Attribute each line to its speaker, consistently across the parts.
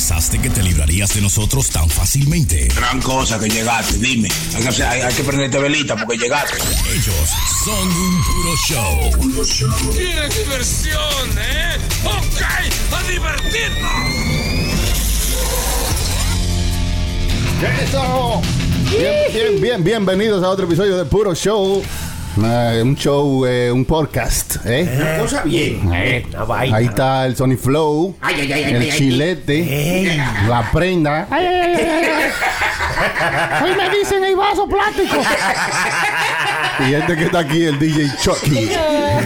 Speaker 1: pensaste que te librarías de nosotros tan fácilmente?
Speaker 2: Gran cosa que llegaste, dime. Hay que, hay, hay que prenderte velita porque llegaste.
Speaker 1: Ellos son un puro show.
Speaker 3: ¡Qué diversión, eh! ¡Ok! ¡A divertirnos!
Speaker 4: ¡Eso! Bien, bien, bien, bienvenidos a otro episodio de Puro Show. Eh, un show, eh, un podcast, ¿eh?
Speaker 5: Una cosa bien.
Speaker 4: Eh,
Speaker 5: Una vaina.
Speaker 4: Ahí está el Sony Flow,
Speaker 5: Ay, ay, ay, ay,
Speaker 4: el
Speaker 5: ay, ay.
Speaker 4: chilete, la prenda. Ay, ay, ay, ay, ay. Hoy me dicen el vaso plástico. y este que está aquí, el DJ Chucky.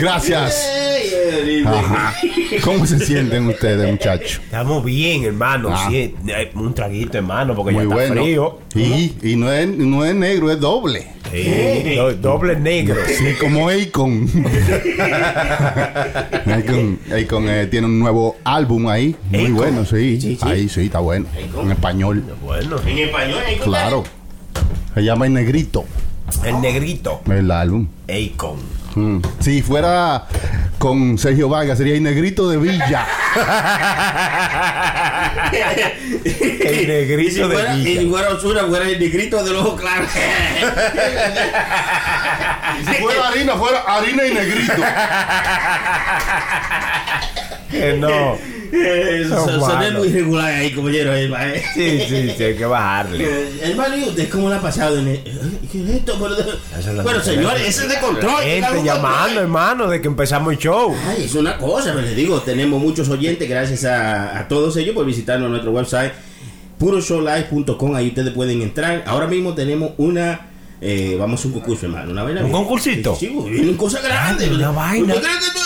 Speaker 4: Gracias. Ajá. ¿Cómo se sienten ustedes, muchachos?
Speaker 5: Estamos bien, hermano.
Speaker 4: Ah.
Speaker 5: Sí, eh, un traguito, hermano, porque
Speaker 4: Muy
Speaker 5: ya está
Speaker 4: bueno.
Speaker 5: frío.
Speaker 4: Y, y no, es, no es negro, es doble.
Speaker 5: Sí, do- doble negro.
Speaker 4: Sí, como Akon. Akon, Akon, eh, tiene un nuevo álbum ahí. Muy
Speaker 5: Akon.
Speaker 4: bueno, sí.
Speaker 5: Sí, sí.
Speaker 4: Ahí sí, está bueno. En español.
Speaker 5: Bueno,
Speaker 6: En español,
Speaker 4: Claro. Se llama El Negrito,
Speaker 5: el negrito.
Speaker 4: el álbum.
Speaker 5: Akon.
Speaker 4: Mm. Si fuera con Sergio Vargas, sería El Negrito de Villa.
Speaker 5: El negrito
Speaker 6: Y si
Speaker 5: de
Speaker 6: fuera, y si
Speaker 5: Villa.
Speaker 6: fuera Osuna, fuera el negrito del ojo claro.
Speaker 4: si fuera harina, fuera harina y negrito.
Speaker 5: Que no.
Speaker 6: Eso
Speaker 5: Son
Speaker 6: Son
Speaker 5: malos.
Speaker 6: muy irregular ahí, compañero. eh, eh.
Speaker 5: Sí, sí, sí, hay que bajarle.
Speaker 6: Eh, Hermano, ¿y usted cómo le ha pasado? en el- ¿Qué es esto? Pero,
Speaker 5: es la
Speaker 6: bueno, señores, ese es de control.
Speaker 5: Gente llamando,
Speaker 6: control.
Speaker 5: hermano, de que empezamos el show.
Speaker 6: Ay, es una cosa, pero les digo, tenemos muchos oyentes, gracias a, a todos ellos por visitarnos en nuestro website, puroshowlive.com, ahí ustedes pueden entrar. Ahora mismo tenemos una, eh, vamos a un concurso, hermano, una vaina.
Speaker 5: ¿Un
Speaker 6: bien-
Speaker 5: concursito?
Speaker 6: Sí, sí, vienen cosas grandes.
Speaker 5: Ay, una vaina.
Speaker 6: ¿Usted cree que todo-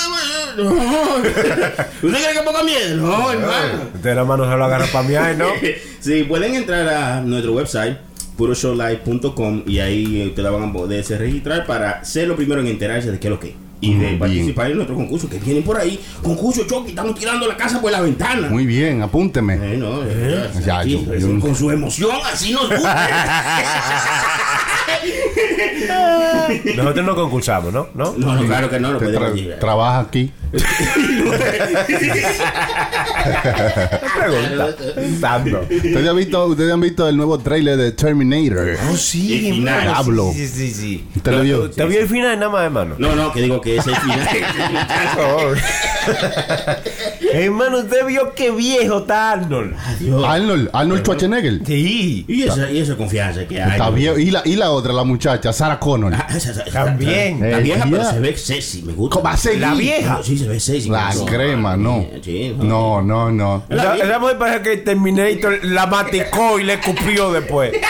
Speaker 6: no. ¿Usted cree que poca miedo? No, hermano.
Speaker 5: Usted la mano se lo agarra para mí, ay, ¿no?
Speaker 6: Sí, pueden entrar a nuestro website puroshowlive.com y ahí ustedes van a poderse registrar para ser lo primero en enterarse de qué es lo que es. y de
Speaker 4: bien.
Speaker 6: participar en nuestro concurso que vienen por ahí. Concurso Chucky, estamos tirando la casa por la ventana.
Speaker 4: Muy bien, apúnteme.
Speaker 6: Eh, no, eh,
Speaker 4: Ya,
Speaker 6: aquí,
Speaker 4: yo- yo-
Speaker 6: con su emoción, así nos gusta.
Speaker 5: Nosotros no concursamos, ¿no? ¿No?
Speaker 6: no, no, claro que no, lo podemos
Speaker 4: tra-
Speaker 6: decir.
Speaker 4: trabaja aquí.
Speaker 5: Pregunta. Tanto.
Speaker 4: ¿Ustedes han visto, ustedes han visto el nuevo trailer de Terminator?
Speaker 5: Oh, sí,
Speaker 6: El final.
Speaker 4: Hablo.
Speaker 5: Sí, sí, sí. ¿Te vio el final nada más, hermano?
Speaker 6: No, no, que digo que es el final.
Speaker 5: Hermano, usted vio qué viejo está Arnold.
Speaker 6: Adiós.
Speaker 4: Arnold, Arnold Schwarzenegger.
Speaker 5: Sí.
Speaker 6: Y esa, y esa confianza que hay.
Speaker 4: Está. Y la, y la otra, la muchacha, Sarah Connor.
Speaker 6: Ah, esa- esa-
Speaker 5: También.
Speaker 6: Está
Speaker 4: Eh,
Speaker 6: vieja, pero
Speaker 4: ya.
Speaker 6: se ve sexy, me gusta.
Speaker 4: ¿Cómo va a seguir?
Speaker 5: La vieja.
Speaker 6: Sí, se ve sexy.
Speaker 4: La
Speaker 6: Sí.
Speaker 4: crema, no.
Speaker 6: Sí,
Speaker 4: No, no, no.
Speaker 5: Esa, esa mujer parece que el Terminator la maticó y le escupió después.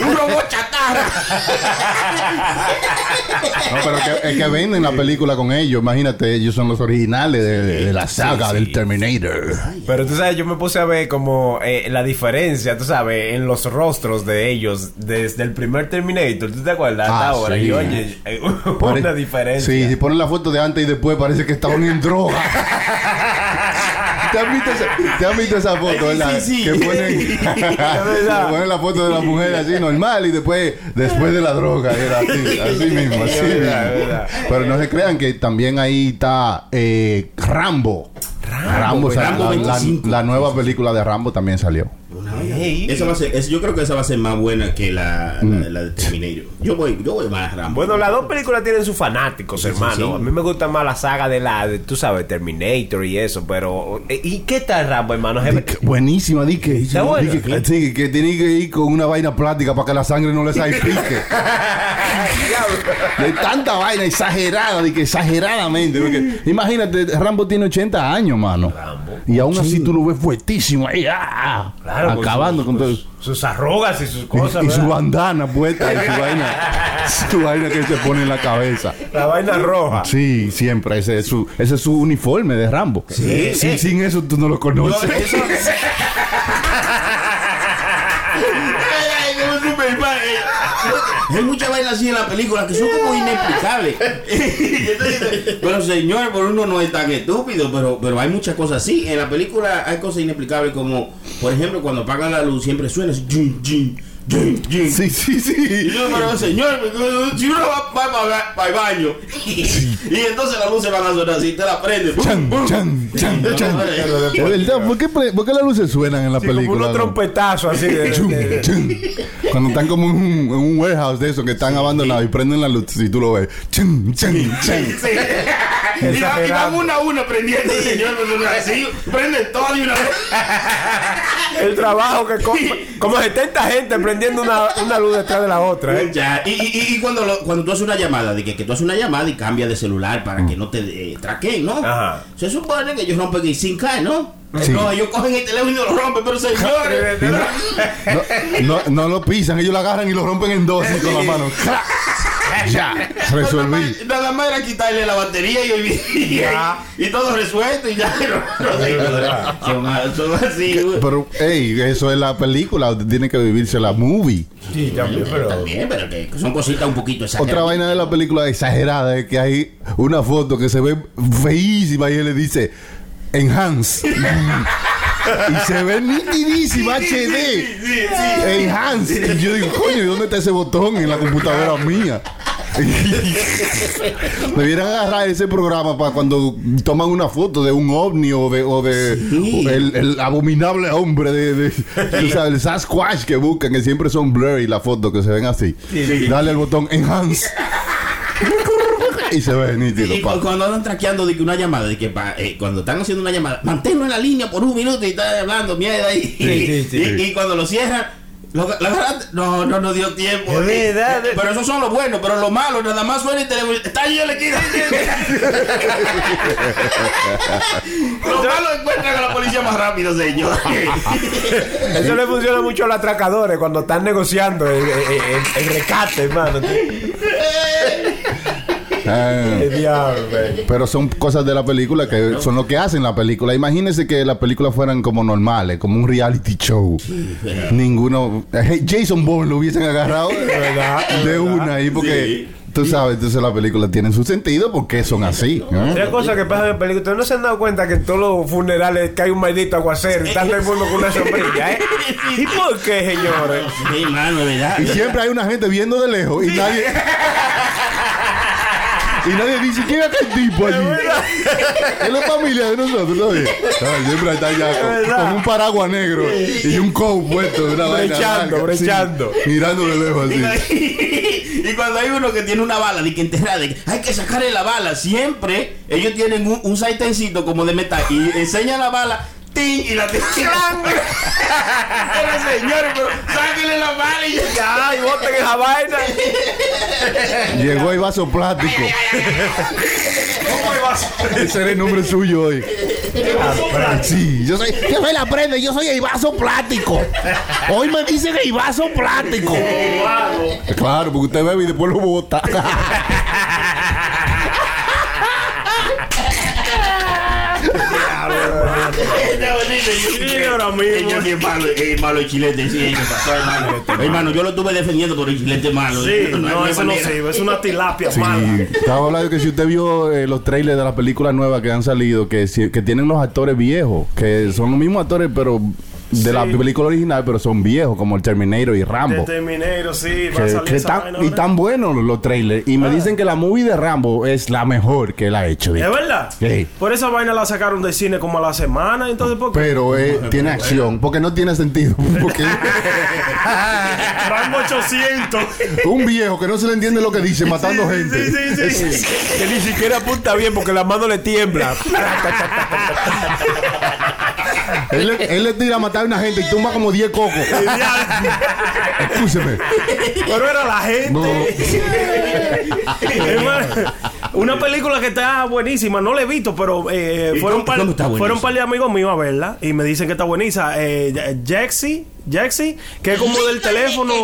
Speaker 6: Un robot chatarra.
Speaker 4: No, pero que, es que venden la película con ellos. Imagínate, ellos son los originales de, de- de la saga
Speaker 5: sí.
Speaker 4: del Terminator.
Speaker 5: Pero tú sabes, yo me puse a ver como eh, la diferencia, tú sabes, en los rostros de ellos desde el primer Terminator. ¿Tú te acuerdas? Hasta
Speaker 4: Ah,
Speaker 5: ahora.
Speaker 4: sí.
Speaker 5: Y oye, eh,
Speaker 4: Pare-
Speaker 5: una diferencia.
Speaker 4: Sí, si ponen la foto de antes y después parece que estaban en droga. ¿Te has visto esa, te has visto esa foto, verdad?
Speaker 6: sí, sí.
Speaker 4: Que ponen,
Speaker 5: verdad.
Speaker 4: que ponen la foto de la mujer así normal y después después de la droga. Era así, así mismo, así
Speaker 5: verdad,
Speaker 4: mismo.
Speaker 5: verdad.
Speaker 4: Pero no se crean que también ahí está eh, Rambo. Rambo, la, la-
Speaker 6: 25.
Speaker 4: la nueva película de Rambo también salió.
Speaker 5: Ey.
Speaker 6: Esa va a ser, yo creo que esa va a ser más buena que la,
Speaker 4: Mm.
Speaker 6: la, la de Terminator. Yo voy, yo voy más a Rambo.
Speaker 5: Bueno, las dos películas tienen sus fanáticos, hermano.
Speaker 6: sí.
Speaker 5: A mí me gusta más la saga de la, de, tú sabes, Terminator y eso, pero... eh, ¿Y qué tal Rambo, hermano?
Speaker 4: Buenísima, di que,
Speaker 5: ¿Está buena?
Speaker 4: di que, sí, que tiene que ir con una vaina plástica para que la sangre no le salga pique. De tanta vaina exagerada, de que exageradamente. porque imagínate, Rambo tiene 80 años, mano. Y aún así tú lo ves fuertísimo ahí, ¡ah!
Speaker 5: Claro, con
Speaker 4: acabando con todo.
Speaker 5: sus, sus arrugas y sus cosas,
Speaker 4: y su
Speaker 5: ¿verdad?
Speaker 4: bandana puesta y su vaina, su vaina que se pone en la cabeza.
Speaker 5: La vaina roja.
Speaker 4: Sí, siempre, ese es su, ese es su uniforme de Rambo.
Speaker 5: Sí.
Speaker 4: Sí, sin eso tú no lo conoces.
Speaker 6: Hay muchas vainas así en la película que son como inexplicables. pero señor, por uno no es tan estúpido, pero, pero hay muchas cosas así. En la película hay cosas inexplicables como, por ejemplo, cuando apagan la luz siempre suena así, Jin.
Speaker 4: Sí, sí,
Speaker 6: Y
Speaker 4: sí.
Speaker 6: yo, pero señor, si uno va para el baño y, entonces las luces van a sonar así, te la prende.
Speaker 4: Chan, chan, chan, chan. Verdad, ¿por qué, pre- por qué las luces suenan en la
Speaker 5: Sí, como
Speaker 4: película?
Speaker 5: unos trompetazos así de,
Speaker 4: Chum,
Speaker 5: de- de-
Speaker 4: chum. Cuando están como en un, en un warehouse de esos que están abandonados y prenden la luz y tú lo ves. Chum, chum, chum.
Speaker 6: Y, va- y van
Speaker 5: Exagerando.
Speaker 6: una a una prendiendo, señor, pero así prenden todas de una vez.
Speaker 5: el trabajo que co- como 70 gente prendiendo una, una luz detrás de la otra. ¿eh?
Speaker 6: Ya, Y, y, cuando, lo- cuando tú haces una llamada, de que, que tú haces una llamada y cambias de celular para que no te eh, traquen, ¿no?
Speaker 5: Ajá.
Speaker 6: Se supone que ellos rompen el sin cae, ¿no?
Speaker 4: Sí.
Speaker 6: No, ellos cogen el teléfono y lo rompen, pero señores.
Speaker 4: No, no, no lo pisan, ellos lo agarran y lo rompen en dos con la mano. ¡Crac! Ya, resolví.
Speaker 6: Nada más era quitarle la batería y, el- y, y todo resuelto y ya. No, no, señores. son, así. güey.
Speaker 4: Pero, hey, eso es la película, usted tiene que vivirse la movie.
Speaker 5: Sí, también, pero.
Speaker 6: También, pero que son cositas un poquito
Speaker 4: Otra
Speaker 6: exageradas.
Speaker 4: vaina de la película exagerada es que hay una foto que se ve feísima y él le dice enhance. y se ve nitidísima HD. Enhance. Y yo digo, coño, ¿y dónde está ese botón en la computadora mía? Debieran agarrar ese programa para cuando toman una foto de un ovni o de, o de
Speaker 6: Sí.
Speaker 4: o el, el abominable hombre de, de tú sabes, el Sasquatch que buscan, que siempre son blurry las fotos que se ven así. Dale al botón enhance. y se ve nítido.
Speaker 6: Y cuando andan traqueando de que una llamada, de que pa- eh, cuando están haciendo una llamada, manténlo en la línea por un minuto y están hablando mierda y,
Speaker 5: sí, sí.
Speaker 6: y, y cuando lo cierran, lo, no, no nos dio tiempo.
Speaker 5: Es verdad.
Speaker 6: Eh, Pero esos son los buenos, pero los malos, nada más suena el teléfono. Está ahí la esquina. los malos encuentran a la policía más rápido, señor.
Speaker 5: Eso le funciona mucho a los atracadores cuando están negociando el, el- el- el rescate, hermano.
Speaker 4: Ah.
Speaker 5: Diablo.
Speaker 4: Pero son cosas de la película que son lo que hacen la película. Imagínense que las películas fueran como normales, como un reality show. Ninguno. eh, Jason Bourne lo hubiesen agarrado de una ahí porque. Tú sabes, entonces las películas tienen su sentido porque son así. ¿no?
Speaker 5: Hay cosas que pasan en películas. Ustedes no se han dado cuenta que en todos los funerales cae un maldito aguacero y está todo el mundo con una sombrilla, ¿eh? ¿Y por qué, señores?
Speaker 6: Sí, mano, ¿verdad?
Speaker 4: Y siempre hay una gente viendo de lejos y nadie. Y nadie dice quién es aquel tipo allí. Es la familia de nosotros. Ay, Siempre está allá con, un paraguas negro y un coat puesto de una
Speaker 5: Brechando, brechando.
Speaker 4: Mirando de lejos así.
Speaker 6: y cuando hay uno que tiene una bala de que enterrada, de que hay que sacarle la bala, siempre ellos tienen un, un sartencito como de metal y enseñan la bala. Y la tiran. Pero señores, pero sáquenle la bala y ya.
Speaker 5: Y boten esa vaina.
Speaker 4: Llegó el vaso plástico. Ese era el nombre suyo hoy. Sí, yo soy, yo soy la prenda, yo soy el vaso plástico. Hoy me dicen el vaso plástico. Claro, porque usted bebe y después lo bota.
Speaker 6: Señor, Señor, qué malo, qué malo el chilete, sí, ¿qué pasó, hermano? Hermano, yo lo estuve defendiendo por el chilete malo.
Speaker 7: Sí, no, eso no sirve, es una tilapia mala.
Speaker 4: estaba hablando que si usted vio eh, los trailers de las películas nuevas que han salido, que tienen los actores viejos, que son los mismos actores, pero de la película original, pero son viejos, como el Terminator y Rambo.
Speaker 7: De Terminator, sí, va a
Speaker 4: Que,
Speaker 7: salir
Speaker 4: que tan- y tan buenos los, los trailers. Y me
Speaker 7: Ah.
Speaker 4: dicen que la movie de Rambo es la mejor que él ha hecho.
Speaker 7: ¿Es verdad?
Speaker 4: Sí.
Speaker 7: Por esa vaina la sacaron del cine como a la semana, entonces ¿por qué?
Speaker 4: Pero eh, tiene acción, porque no tiene sentido. Porque
Speaker 7: Rambo 800.
Speaker 4: un viejo que no se le entiende lo que dice, matando gente.
Speaker 7: Sí, sí, sí. sí.
Speaker 5: Que ni siquiera apunta bien porque la mano le tiembla.
Speaker 4: Él, le- él le tira a matar a una gente y tumba como 10 cocos. Escúcheme.
Speaker 7: Pero era la gente.
Speaker 4: No.
Speaker 7: Una película que está buenísima, no la he visto, pero eh, fueron un par de amigos míos a verla y me dicen que está buenísima. Eh, Jaxi, Jaxi, que es como del teléfono.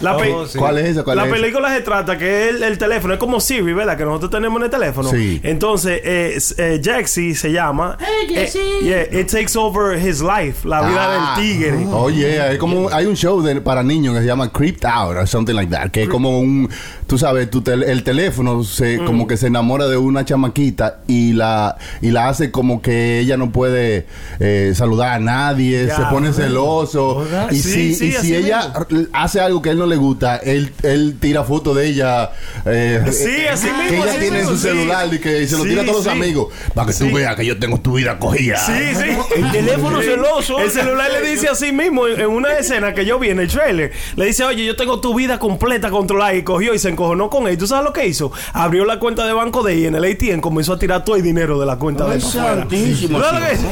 Speaker 7: La, pe-
Speaker 5: Oh, sí.
Speaker 4: ¿Cuál es esa? ¿Cuál
Speaker 7: la
Speaker 4: es esa?
Speaker 7: película se trata que el, el teléfono es como Siri, ¿verdad? Que nosotros tenemos en el teléfono.
Speaker 4: Sí.
Speaker 7: Entonces, eh, eh, Jaxi se llama. Eh, yeah, it takes over his life, la vida
Speaker 4: Ah.
Speaker 7: del tigre.
Speaker 4: Oye, es como hay un show de- para niños que se llama Creeped Out or something like that, que es como un, tú sabes, tu tel- el teléfono se
Speaker 7: Mm.
Speaker 4: como que se enamora de una chamaquita y la y la hace como que ella no puede eh, saludar a nadie, se pone celoso
Speaker 7: ¿Verdad?
Speaker 4: Y
Speaker 7: Sí,
Speaker 4: si,
Speaker 7: sí,
Speaker 4: y si ella
Speaker 7: mismo.
Speaker 4: hace algo que a él no le gusta, él, él tira foto de ella. eh,
Speaker 7: Sí, así
Speaker 4: Que
Speaker 7: mismo,
Speaker 4: ella
Speaker 7: así
Speaker 4: tiene en
Speaker 7: mismo,
Speaker 4: su
Speaker 7: sí.
Speaker 4: celular y que se lo
Speaker 7: Sí,
Speaker 4: tira a todos
Speaker 7: sí.
Speaker 4: los amigos. Para que
Speaker 7: Sí.
Speaker 4: tú veas que yo tengo tu vida cogida.
Speaker 7: Sí, sí.
Speaker 5: El teléfono celoso.
Speaker 7: El celular le dice así mismo en en una escena que yo vi en el trailer. Le dice, oye, yo tengo tu vida completa controlada. Y cogió y se encojonó con él. ¿Y ¿Tú sabes lo que hizo? Abrió la cuenta de banco de ella en el ATM. Comenzó a tirar todo el dinero de la cuenta de
Speaker 6: Ay,
Speaker 7: él afuera.
Speaker 6: santísimo.
Speaker 7: ¿Sabes lo que
Speaker 6: sí.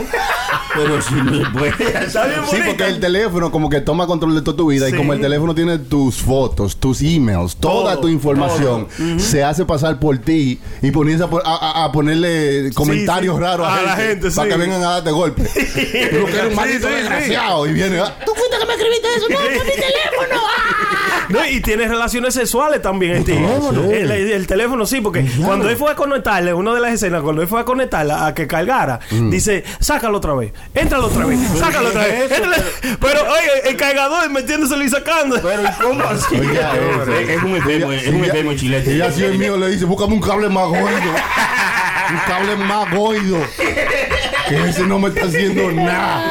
Speaker 6: Pero si no puede.
Speaker 7: Está bien
Speaker 4: Sí, porque el teléfono como que toma control de toda tu vida
Speaker 7: Sí.
Speaker 4: y como el teléfono tiene tus fotos, tus emails, toda
Speaker 7: Todo,
Speaker 4: tu información, se hace pasar por ti y ponerse a, po- a- a- a ponerle comentarios
Speaker 7: sí.
Speaker 4: raros a,
Speaker 7: A la gente,
Speaker 4: para
Speaker 7: sí.
Speaker 4: que vengan a darte golpe. Tú que eres un maldito
Speaker 7: sí, sí.
Speaker 4: desgraciado y viene. ah, Tú fuiste que me escribiste eso, no, fue mi teléfono. ah".
Speaker 7: No, y tiene relaciones sexuales también el tío. El, el- el teléfono, sí, porque cuando él fue a conectarle, una de las escenas, cuando él fue a conectarla a que cargara, dice, sácalo otra vez, éntralo otra vez, sácalo otra vez. Pero, oye, el cargador metiéndoselo y sacando.
Speaker 6: Pero ¿y cómo así?
Speaker 4: Oiga,
Speaker 6: es, es un enfermo, es un enfermo chilete.
Speaker 4: Y así el mío le dice, búscame un cable más gordo. un cable más gordo. Que ese no me está haciendo nada.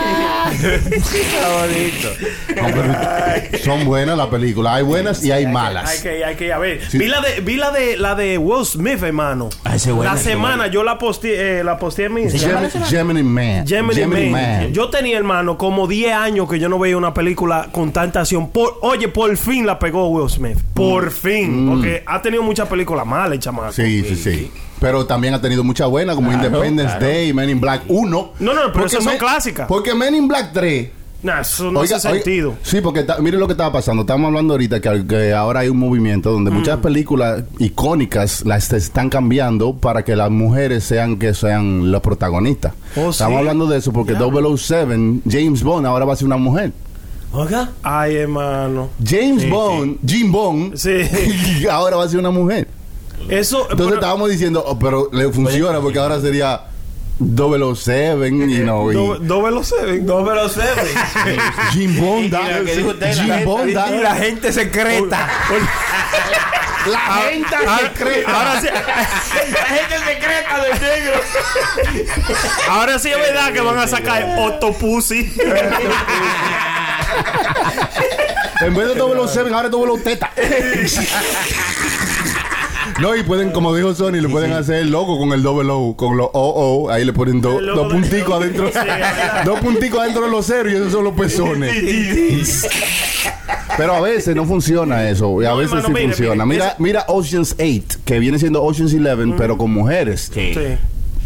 Speaker 4: No, son buenas las películas. Hay buenas y hay
Speaker 7: Hay
Speaker 4: malas.
Speaker 7: que, hay que ir a ver.
Speaker 4: Sí.
Speaker 7: Vi la de, vi la de la de Will Smith, hermano.
Speaker 6: Ah, buena,
Speaker 7: la semana
Speaker 6: buena.
Speaker 7: yo la posteé, eh, la posteé en mi Instagram.
Speaker 4: Gem- Gemini Man.
Speaker 7: Gemini, Man. Yo tenía, hermano, como 10 años que yo no veía una película con tanta acción. Por, oye, por fin la pegó Will Smith. Por fin. Porque ha tenido muchas películas malas, chamaco.
Speaker 4: Mm. Sí, sí, sí. Pero también ha tenido muchas buenas, como Independence Day, Men in Black 1.
Speaker 7: No, no, pero esas son
Speaker 4: Men-
Speaker 7: clásicas.
Speaker 4: Porque Men in Black 3
Speaker 7: Nah, eso no
Speaker 4: Oiga,
Speaker 7: hace
Speaker 4: oiga,
Speaker 7: sentido.
Speaker 4: sí, porque ta- mire lo que estaba pasando. Estamos hablando ahorita que, que ahora hay un movimiento donde
Speaker 7: Mm.
Speaker 4: muchas películas icónicas las están cambiando para que las mujeres sean que sean los protagonistas.
Speaker 7: Oh,
Speaker 4: Estamos
Speaker 7: sí.
Speaker 4: hablando de eso porque 007, James Bond ahora va a ser una mujer.
Speaker 5: Oiga.
Speaker 7: Ay, hermano.
Speaker 4: James Bond, Jim Bond,
Speaker 7: Sí.
Speaker 4: ahora va a ser una mujer.
Speaker 7: Eso.
Speaker 4: Entonces
Speaker 7: pero-
Speaker 4: estábamos diciendo, oh, pero le funciona porque ahora sería 007, you know, y
Speaker 7: Do- Dos veloces.
Speaker 5: No me lo sé.
Speaker 4: Jim Bond, Jim Bond, da-
Speaker 5: Y la gente secreta.
Speaker 4: la gente
Speaker 7: Ahora,
Speaker 4: secreta.
Speaker 7: ahora sí,
Speaker 6: La gente secreta del negro.
Speaker 7: ahora sí es verdad que van a sacar Octopussy.
Speaker 4: En vez de doble seven, ahora doble teta. No, y pueden, como dijo Sony, le pueden hacer el logo con el doble O, con los OO, ahí le ponen do- dos punticos adentro. Dos punticos adentro de los ceros y esos son los pezones. Pero a veces no funciona eso, y a
Speaker 7: No,
Speaker 4: veces
Speaker 7: hermano,
Speaker 4: sí
Speaker 7: mire,
Speaker 4: funciona.
Speaker 7: mire,
Speaker 4: Mira, mira Ocean's 8, que viene siendo Ocean's 11, pero con mujeres.
Speaker 6: Sí.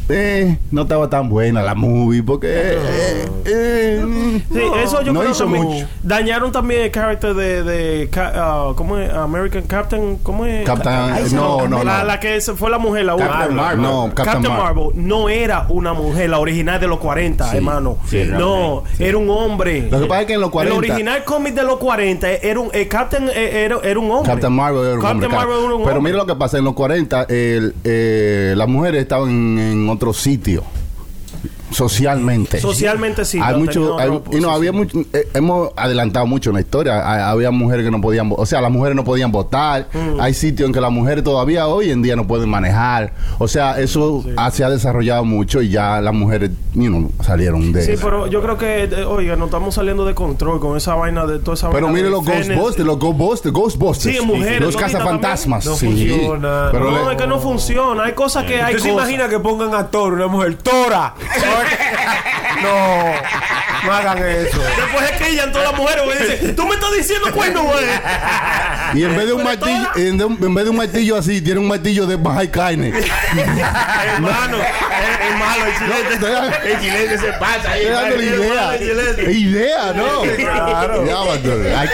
Speaker 7: Sí.
Speaker 4: Eh, no estaba tan buena la movie, porque... eh, eh,
Speaker 7: Sí, eso yo
Speaker 4: no
Speaker 7: creo
Speaker 4: hizo
Speaker 7: que
Speaker 4: mucho.
Speaker 7: dañaron también el carácter de, de ah, ¿cómo es? American Captain, ¿cómo es?
Speaker 4: Captain,
Speaker 6: Ay,
Speaker 4: no, no,
Speaker 7: la,
Speaker 4: no.
Speaker 7: la que se fue la mujer, la
Speaker 4: Captain. Marvel. No, Captain
Speaker 7: Captain,
Speaker 4: Marvel.
Speaker 7: Marvel no era una mujer, la original de los 40, hermano.
Speaker 6: sí,
Speaker 7: no, era un hombre.
Speaker 4: Lo que pasa es que en los 40...
Speaker 7: El original cómic de los 40 era un el Captain eh, era, era un hombre.
Speaker 4: Captain Marvel era un
Speaker 7: Captain
Speaker 4: hombre.
Speaker 7: Marvel era un
Speaker 4: Pero
Speaker 7: hombre.
Speaker 4: mira lo que pasa, en los 40 el, eh, las mujeres estaban en, en otro sitio socialmente.
Speaker 7: Socialmente sí,
Speaker 4: Hay mucho, hay- y no, había mucho, eh, hemos adelantado mucho en la historia. Hay- había mujeres que no podían, o sea, las mujeres no podían votar.
Speaker 7: Mm.
Speaker 4: Hay sitios en que las mujeres todavía hoy en día no pueden manejar. O sea, eso ha- se ha desarrollado mucho y ya las mujeres, you know, salieron de
Speaker 7: Sí,
Speaker 4: eso.
Speaker 7: pero yo creo que, eh, oiga, nos estamos saliendo de control con esa vaina de toda esa
Speaker 4: Pero
Speaker 7: vaina
Speaker 4: mire
Speaker 7: de
Speaker 4: los. Ghostbusters, los Ghostbusters, Ghostbusters.
Speaker 7: Sí, en mujeres,
Speaker 4: Los
Speaker 7: ¿no?
Speaker 4: cazafantasmas.
Speaker 5: No
Speaker 4: sí.
Speaker 5: funciona.
Speaker 4: Pero
Speaker 7: No,
Speaker 4: le-
Speaker 7: es que no funciona. Hay cosas que hay
Speaker 5: ¿Usted se imagina que pongan a Thor, una mujer Tora? no, no hagan eso.
Speaker 7: Después es que ellas todas las mujeres güey, dicen, tú me estás diciendo cuerno, güey.
Speaker 4: Y en vez de un
Speaker 7: Pero
Speaker 4: martillo,
Speaker 7: toda-
Speaker 4: en, de un- en vez de un martillo así, tiene un martillo de Baja Carne.
Speaker 7: Hermano, es, es malo el chilete.
Speaker 4: Estoy
Speaker 6: El chilete se pasa ahí.
Speaker 4: dando la idea. Idea, ¿no?
Speaker 5: Claro.
Speaker 4: Ya,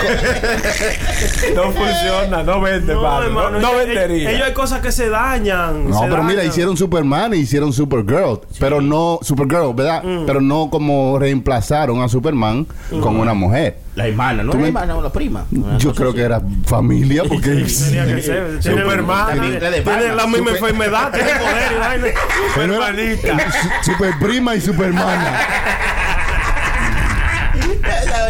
Speaker 5: No funciona, no vende,
Speaker 7: No, hermano,
Speaker 5: no, no vendería.
Speaker 7: Ellos hay cosas que se dañan.
Speaker 4: No,
Speaker 7: se
Speaker 4: pero mira, hicieron Superman y hicieron Supergirl. Pero no, Supergirl, ¿verdad?
Speaker 7: Mm.
Speaker 4: Pero no como reemplazaron a Superman con una mujer.
Speaker 6: La hermana, no la hermana, la prima. Una
Speaker 4: Yo
Speaker 6: cosa
Speaker 4: creo
Speaker 6: así.
Speaker 4: que era familia porque...
Speaker 7: Tenía que ser. Tiene-
Speaker 6: Superman.
Speaker 7: tiene- la misma
Speaker 4: Super-
Speaker 7: enfermedad, tiene poder y vaina.
Speaker 4: Pero era su- Super prima y supermana.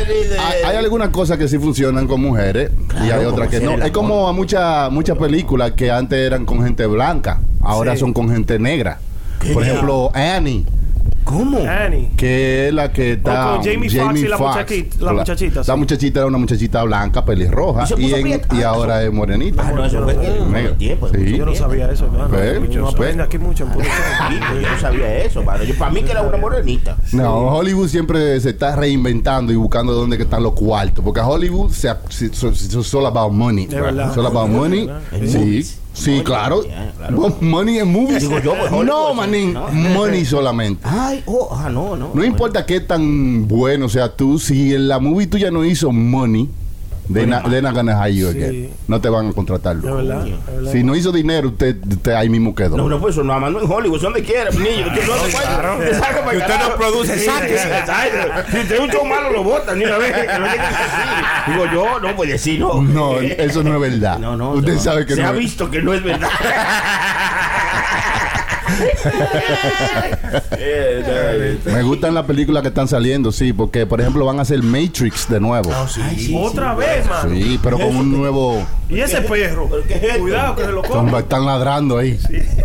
Speaker 4: Hay, hay algunas cosas que sí funcionan con mujeres y hay otras que no. Es como a muchas muchas películas que antes eran con gente blanca, ahora
Speaker 7: Sí.
Speaker 4: son con gente negra. Por ejemplo, Annie.
Speaker 6: ¿Cómo?
Speaker 7: Annie.
Speaker 4: Que es la que está.
Speaker 7: con Jamie Foxx y la muchachita- la muchachita,
Speaker 4: La
Speaker 7: sí.
Speaker 4: muchachita era una muchachita blanca, pelirroja.
Speaker 6: Y
Speaker 4: Y, en- y
Speaker 6: Ah,
Speaker 4: ahora es morenita.
Speaker 6: Ah, no, eso fue el tiempo.
Speaker 4: Sí.
Speaker 7: Yo no sabía eso, hermano. Yo aprendo aquí mucho
Speaker 6: yo no sabía eso, mano. Yo, para mí que era una morenita.
Speaker 4: No, Hollywood siempre se está reinventando y buscando dónde están los cuartos. Porque Hollywood se, se, so- so- solo about money.
Speaker 7: De verdad.
Speaker 4: Solo about money. Sí. Sí, claro.
Speaker 6: yeah, claro.
Speaker 4: Mo- Money en movies.
Speaker 6: Digo yo, pues,
Speaker 4: no,
Speaker 6: sí.
Speaker 4: manín.
Speaker 6: No.
Speaker 4: Money solamente.
Speaker 6: Ay, oh, ah, no, no.
Speaker 4: No importa qué tan bueno sea tú, si en la movie tuya no hizo money, they're not, they're not gonna hire you
Speaker 7: Sí.
Speaker 4: again. No te van a contratar.
Speaker 7: De verdad.
Speaker 4: Si no hizo dinero, usted, usted ahí mismo quedó.
Speaker 6: No, no, pues eso nada más no en Hollywood, son donde quiera, niño. Usted no se puede. Te saca para
Speaker 5: usted no produce,
Speaker 6: exacto. Si usted es un show malo, lo botan ni una vez. Que no. Digo yo, no puede decir, no.
Speaker 4: No, eso no es verdad.
Speaker 6: No, no.
Speaker 4: Usted
Speaker 6: no.
Speaker 4: sabe que
Speaker 6: Se
Speaker 4: no
Speaker 6: ha
Speaker 4: es-
Speaker 6: visto que no es verdad.
Speaker 4: Me gustan las películas que están saliendo, sí, porque por ejemplo van a hacer Matrix de nuevo.
Speaker 7: Otra vez, mano.
Speaker 4: Sí, pero con un nuevo.
Speaker 7: Y ese perro. Cuidado que se lo
Speaker 4: Están,
Speaker 7: come.
Speaker 4: están ladrando ahí.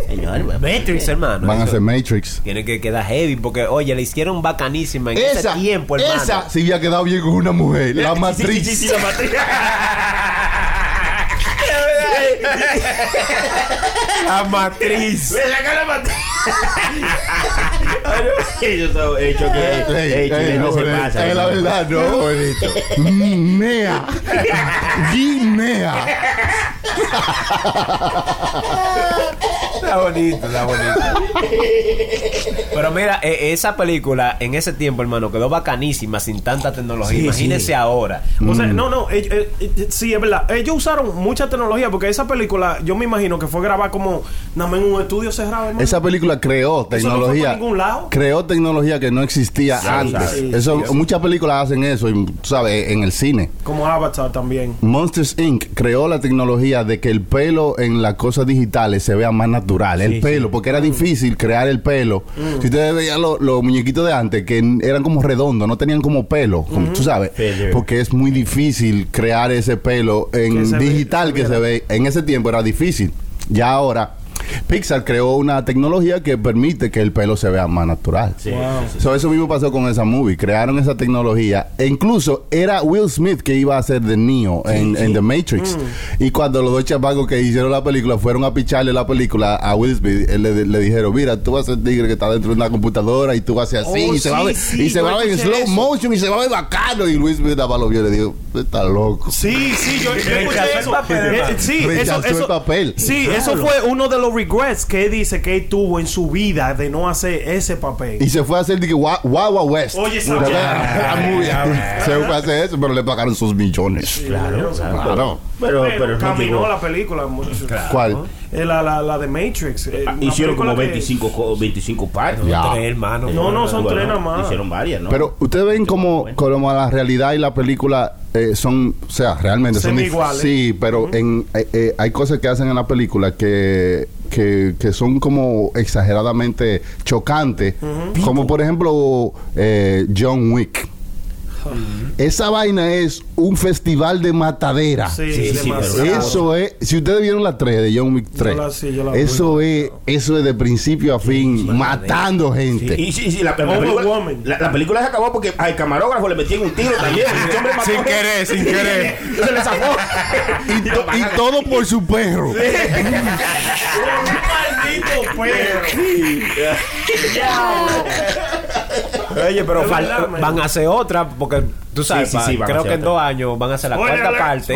Speaker 6: Señor,
Speaker 5: Matrix, hermano.
Speaker 4: Van a hacer Matrix.
Speaker 5: Tiene que quedar heavy porque, oye, le hicieron bacanísima en
Speaker 4: Esa,
Speaker 5: ese tiempo, hermano.
Speaker 4: esa sí había quedado bien con una mujer, la matriz.
Speaker 6: Sí, sí, sí, la matriz.
Speaker 5: La matriz.
Speaker 6: Me saca la matriz. Ellos son hechos que.
Speaker 4: Ey,
Speaker 6: Ey,
Speaker 4: no,
Speaker 6: se pasa.
Speaker 4: eh, la verdad, no, bonito. Guinea. Guinea.
Speaker 5: Está bonito, está bonito. Pero mira, eh, esa película en ese tiempo, hermano, quedó bacanísima sin tanta tecnología.
Speaker 6: Sí,
Speaker 5: Imagínese ahora.
Speaker 7: O sea, no, no, eh, eh, eh, sí, es verdad. Ellos usaron mucha tecnología porque esa película, yo me imagino que fue grabada como nada más en un estudio cerrado. hermano.
Speaker 4: Esa película creó
Speaker 7: Eso no fue
Speaker 4: tecnología.
Speaker 7: por ningún lado.
Speaker 4: Creó tecnología que no existía antes. eso, muchas películas hacen eso, y, sabes, en el cine.
Speaker 7: Como Avatar también.
Speaker 4: Monsters Inc. creó la tecnología de que el pelo en las cosas digitales se vea más natural. el pelo, porque era difícil crear el pelo. Si ustedes veían lo- los muñequitos de antes, que eran como redondos, no tenían como pelo, como tú sabes. Porque es muy difícil crear ese pelo
Speaker 7: Que
Speaker 4: en
Speaker 7: ve-
Speaker 4: digital que se ve. En ese tiempo era difícil. Ya ahora. Pixar creó una tecnología que permite que el pelo se vea más natural.
Speaker 6: Sí,
Speaker 7: Wow.
Speaker 6: sí.
Speaker 4: So, eso mismo pasó con esa movie. Crearon esa tecnología. E incluso era Will Smith que iba a ser de Neo en, en The Matrix.
Speaker 7: Mm.
Speaker 4: Y cuando los dos chapacos que hicieron la película fueron a picharle la película a Will Smith, él le, le dijeron: Mira, tú vas a ser tigre que está dentro de una computadora y tú vas a hacer así.
Speaker 7: Oh,
Speaker 4: y se va a ver, y se va a ver en slow
Speaker 7: eso.
Speaker 4: motion y se va a ver bacano. Y Will Smith estaba lo vio y le dijo: Está loco.
Speaker 7: Sí, sí, yo, yo escuché
Speaker 5: el
Speaker 7: eso.
Speaker 5: papel,
Speaker 7: Eh, sí, eso,
Speaker 4: Rechazó el
Speaker 7: eso-
Speaker 4: papel.
Speaker 7: Sí, eso fue uno de los regrets que él dice que él tuvo en su vida de no hacer ese papel.
Speaker 4: Y se fue a hacer de que Wa- Wawa West.
Speaker 7: Oye, esa-.
Speaker 4: Se fue a hacer eso, pero le pagaron sus millones.
Speaker 6: Claro, claro.
Speaker 4: Claro.
Speaker 6: Pero,
Speaker 7: Pero
Speaker 6: pero no
Speaker 7: caminó
Speaker 6: llegó.
Speaker 7: la película.
Speaker 4: ¿Cuál?
Speaker 7: Eh, La, la, la de Matrix. eh,
Speaker 6: Hicieron como
Speaker 7: película que-
Speaker 6: 25, co- 25 partes.
Speaker 4: Ya.
Speaker 5: Tres, hermano.
Speaker 7: No, no, son tres nada más.
Speaker 6: Hicieron varias, ¿no?
Speaker 4: Pero ustedes ven como, como la realidad y la película eh, son, o sea, realmente son
Speaker 7: iguales.
Speaker 4: Sí, pero en, eh, eh, hay cosas que hacen en la película que, que, que son como exageradamente chocantes. Como por ejemplo eh, John Wick. Esa vaina es un festival de matadera.
Speaker 7: Sí,
Speaker 6: Sí, sí,
Speaker 4: Eso es, si ustedes vieron la 3 de John Wick 3,
Speaker 7: la- sí, yo la vi.
Speaker 4: eso es, eso es de principio a fin, matando gente.
Speaker 6: Y sí, sí, la, la película, la, la película se acabó porque al camarógrafo le metían un tiro también.
Speaker 5: Sin querer, sin querer.
Speaker 6: Se le zafó.
Speaker 4: Y, to- y todo por su perro.
Speaker 7: Maldito perro.
Speaker 5: Oye, pero van a hacer otra porque tú sabes,
Speaker 6: Sí,
Speaker 5: creo que en dos años van a hacer la
Speaker 7: Spoiler
Speaker 5: cuarta
Speaker 7: alert,
Speaker 5: parte.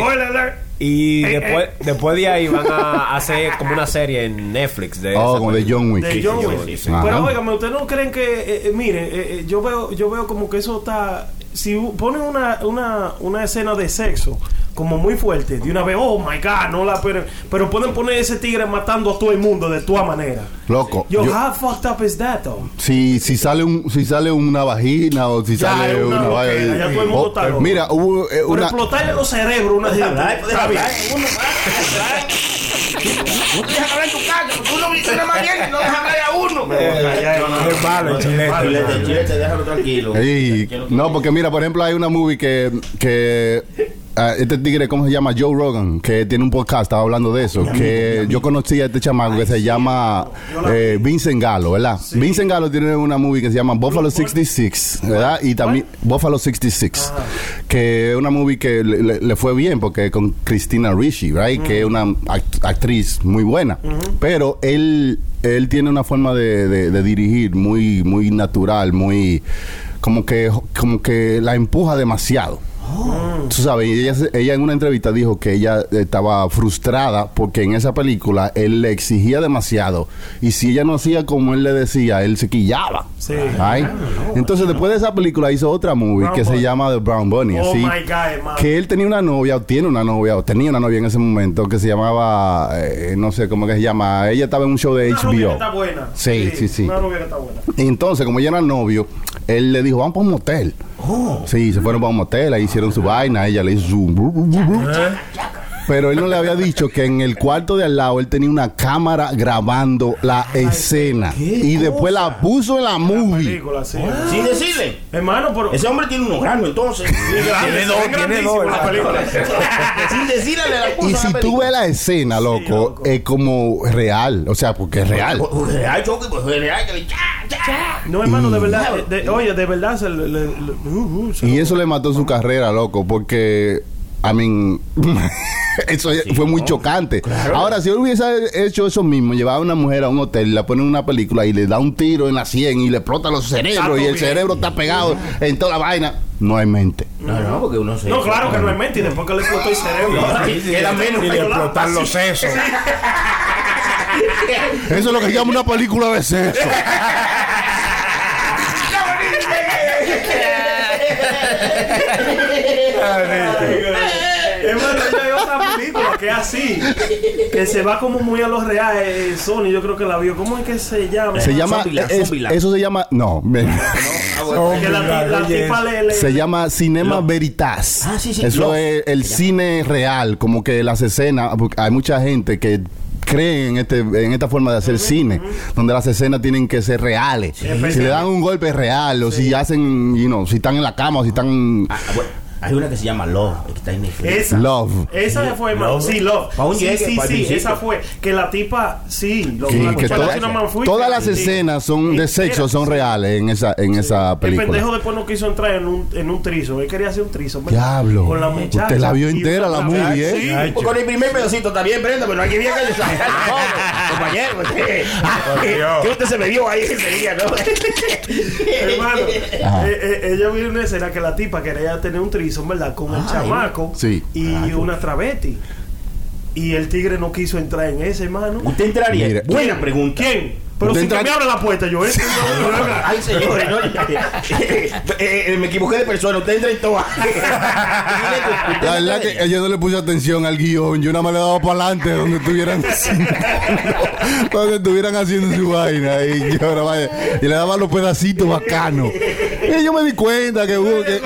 Speaker 5: Y
Speaker 7: Eh,
Speaker 5: después,
Speaker 7: eh.
Speaker 5: después de ahí van a hacer como una serie en Netflix de
Speaker 4: Oh, como de. John Wick.
Speaker 7: De
Speaker 6: Sí,
Speaker 7: John
Speaker 6: sí,
Speaker 7: Wick.
Speaker 6: sí, sí.
Speaker 7: Pero óigame, ¿ustedes no creen que, eh, eh, mire, eh, eh, yo veo yo veo como que eso está, si ponen una, una, una escena de sexo como muy fuerte, de una vez, oh my God, no la, pero, pero pueden poner ese tigre matando a todo el mundo de toda manera.
Speaker 4: Loco.
Speaker 7: Yo,
Speaker 4: yo-
Speaker 7: how fucked up is that, though?
Speaker 4: si, si sale un, si sale una vagina o si
Speaker 7: Ya,
Speaker 4: sale
Speaker 7: una
Speaker 4: una,
Speaker 7: loquera, ya todo el mundo
Speaker 4: Oh,
Speaker 7: está loco.
Speaker 4: Mira, hubo eh,
Speaker 7: Por
Speaker 4: una.
Speaker 7: explotarle los cerebros una Está bien.
Speaker 6: hablar, uno más. No te dejan hablar en tu casa, porque uno dice más bien y no deja hablar a uno.
Speaker 5: Es malo, el chilete.
Speaker 6: Chilete, chilete, déjalo tranquilo.
Speaker 4: No, porque mira, por ejemplo, hay una movie que, ah, este tigre, ¿cómo se llama? Joe Rogan, que tiene un podcast, estaba hablando de eso. Que yo conocí a este chamaco que se llama eh, Vincent Gallo, ¿verdad? Vincent Gallo tiene una movie que se llama Buffalo 66, ¿verdad? Y también Buffalo 66, que es una movie que le, le- le fue bien porque con Christina Ricci, ¿right? Que es una act- actriz muy buena. Pero él, él tiene una forma de, de- de dirigir muy, muy natural, muy como que, como que la empuja demasiado. Tú sabes, ella, ella en una entrevista dijo que ella estaba frustrada porque en esa película él le exigía demasiado y si ella no hacía como él le decía, él se quillaba.
Speaker 7: Sí.
Speaker 4: Ay. Entonces después de esa película hizo otra movie
Speaker 7: Brown
Speaker 4: que se llama The Brown Bunny.
Speaker 7: Oh
Speaker 4: así,
Speaker 7: my God,
Speaker 4: que él tenía una novia, o tiene una novia, o tenía una novia en ese momento que se llamaba, eh, no sé cómo que se llama, ella estaba en un show de
Speaker 7: Una que
Speaker 4: HBO.
Speaker 7: está buena.
Speaker 4: Sí, sí, sí.
Speaker 7: Una rubia que está buena.
Speaker 4: Entonces, como ella era novio, él le dijo, vamos para un motel. Sí, se fueron para un motel, ahí hicieron su vaina, ella le hizo su... Pero él no le había dicho que en el cuarto de al lado él tenía una cámara grabando la escena. Y después la puso en la movie.
Speaker 7: Película, sí.
Speaker 6: Sin decirle.
Speaker 7: Hermano, pero.
Speaker 6: Ese hombre tiene unos granos entonces.
Speaker 7: Tiene dos, tiene dos. La película.
Speaker 6: Sin decirle le la puso
Speaker 4: Y si
Speaker 6: la
Speaker 4: tú ves la escena, loco,
Speaker 7: loco.
Speaker 4: es como real. O sea, porque es real.
Speaker 6: Real, Chucky, pues real.
Speaker 7: No, hermano, de verdad. de- de- oye, de verdad. Se le, le- le- uh, uh, se
Speaker 4: Y eso le mató su carrera, loco, porque, I mean, eso fue muy chocante. Ahora, si él hubiese hecho eso mismo, llevaba a una mujer a un hotel, la pone en una película y le da un tiro en la sien y le explota los cerebros y el
Speaker 7: bien.
Speaker 4: cerebro está pegado en toda la vaina, no hay mente.
Speaker 6: No, no, porque uno se.
Speaker 7: No, claro que no es mente. Y después que le explotó el cerebro.
Speaker 6: Queda menos.
Speaker 5: Y le explotan los sesos.
Speaker 4: Eso es lo que se llama una película de sexo.
Speaker 7: Hermano, hay otra película que es así. Que se va como muy a los reales. eh, Sony, yo creo que la vio. ¿Cómo es que se llama?
Speaker 4: Se llama,
Speaker 6: Zombieland,
Speaker 4: es-
Speaker 6: Zombieland.
Speaker 4: eso se llama, no, me-
Speaker 7: Que la, ti- la tipa le. le-
Speaker 4: se llama Cinema Veritas.
Speaker 6: Ah, sí, sí,
Speaker 4: Eso es el cine real, como que las escenas, porque hay mucha gente que cree en este en esta forma de hacer cine, donde las escenas tienen que ser reales. Si le dan un golpe real o si hacen, you know, si están en la cama o si están
Speaker 6: Ah, bueno, hay una que se llama Love, que está en Netflix.
Speaker 7: Esa.
Speaker 4: Love.
Speaker 7: Esa fue, hermano. Sí, Love.
Speaker 6: Pa' un
Speaker 7: sí,
Speaker 6: llegue,
Speaker 7: sí,
Speaker 6: pa'
Speaker 7: sí.
Speaker 6: principio.
Speaker 7: Esa fue. Que la tipa, sí. Lo, la
Speaker 4: que toda-
Speaker 7: hace una manfuita.
Speaker 4: todas las
Speaker 7: Sí.
Speaker 4: escenas son de sexo, son reales en esa en esa
Speaker 7: El
Speaker 4: película.
Speaker 7: pendejo después no quiso entrar en un, en un trizo. Él quería hacer un trizo. ¿verdad?
Speaker 4: Diablo.
Speaker 7: Con la muchacha.
Speaker 4: Usted la vio
Speaker 7: Y
Speaker 4: entera, la movie, ¿eh?
Speaker 7: Sí.
Speaker 6: Pues con el primer pedacito está bien, Brenda, pero aquí viene que compañero. usted- ¿Qué usted se me dio ahí ese día, no?
Speaker 7: Hermano, eh, eh, ella vio una escena que la tipa quería tener un trizo, ¿verdad? Con el chamaco
Speaker 4: Sí.
Speaker 7: y una travesti. Y el tigre no quiso entrar en ese, hermano.
Speaker 6: ¿Usted entraría? Buena pregunta.
Speaker 7: ¿Quién? Pero si que me abre la puerta, yo entro. yo- yo- yo-
Speaker 6: Ay, señores, no, eh, eh, me equivoqué de persona. Usted entra en toa.
Speaker 4: La verdad que ella no le puso atención al guion. Yo nada más le daba para adelante donde estuvieran haciendo, donde estuvieran haciendo su vaina. Y, yo, más- y le daba los pedacitos bacanos. Y yo me di cuenta que, hubo, que-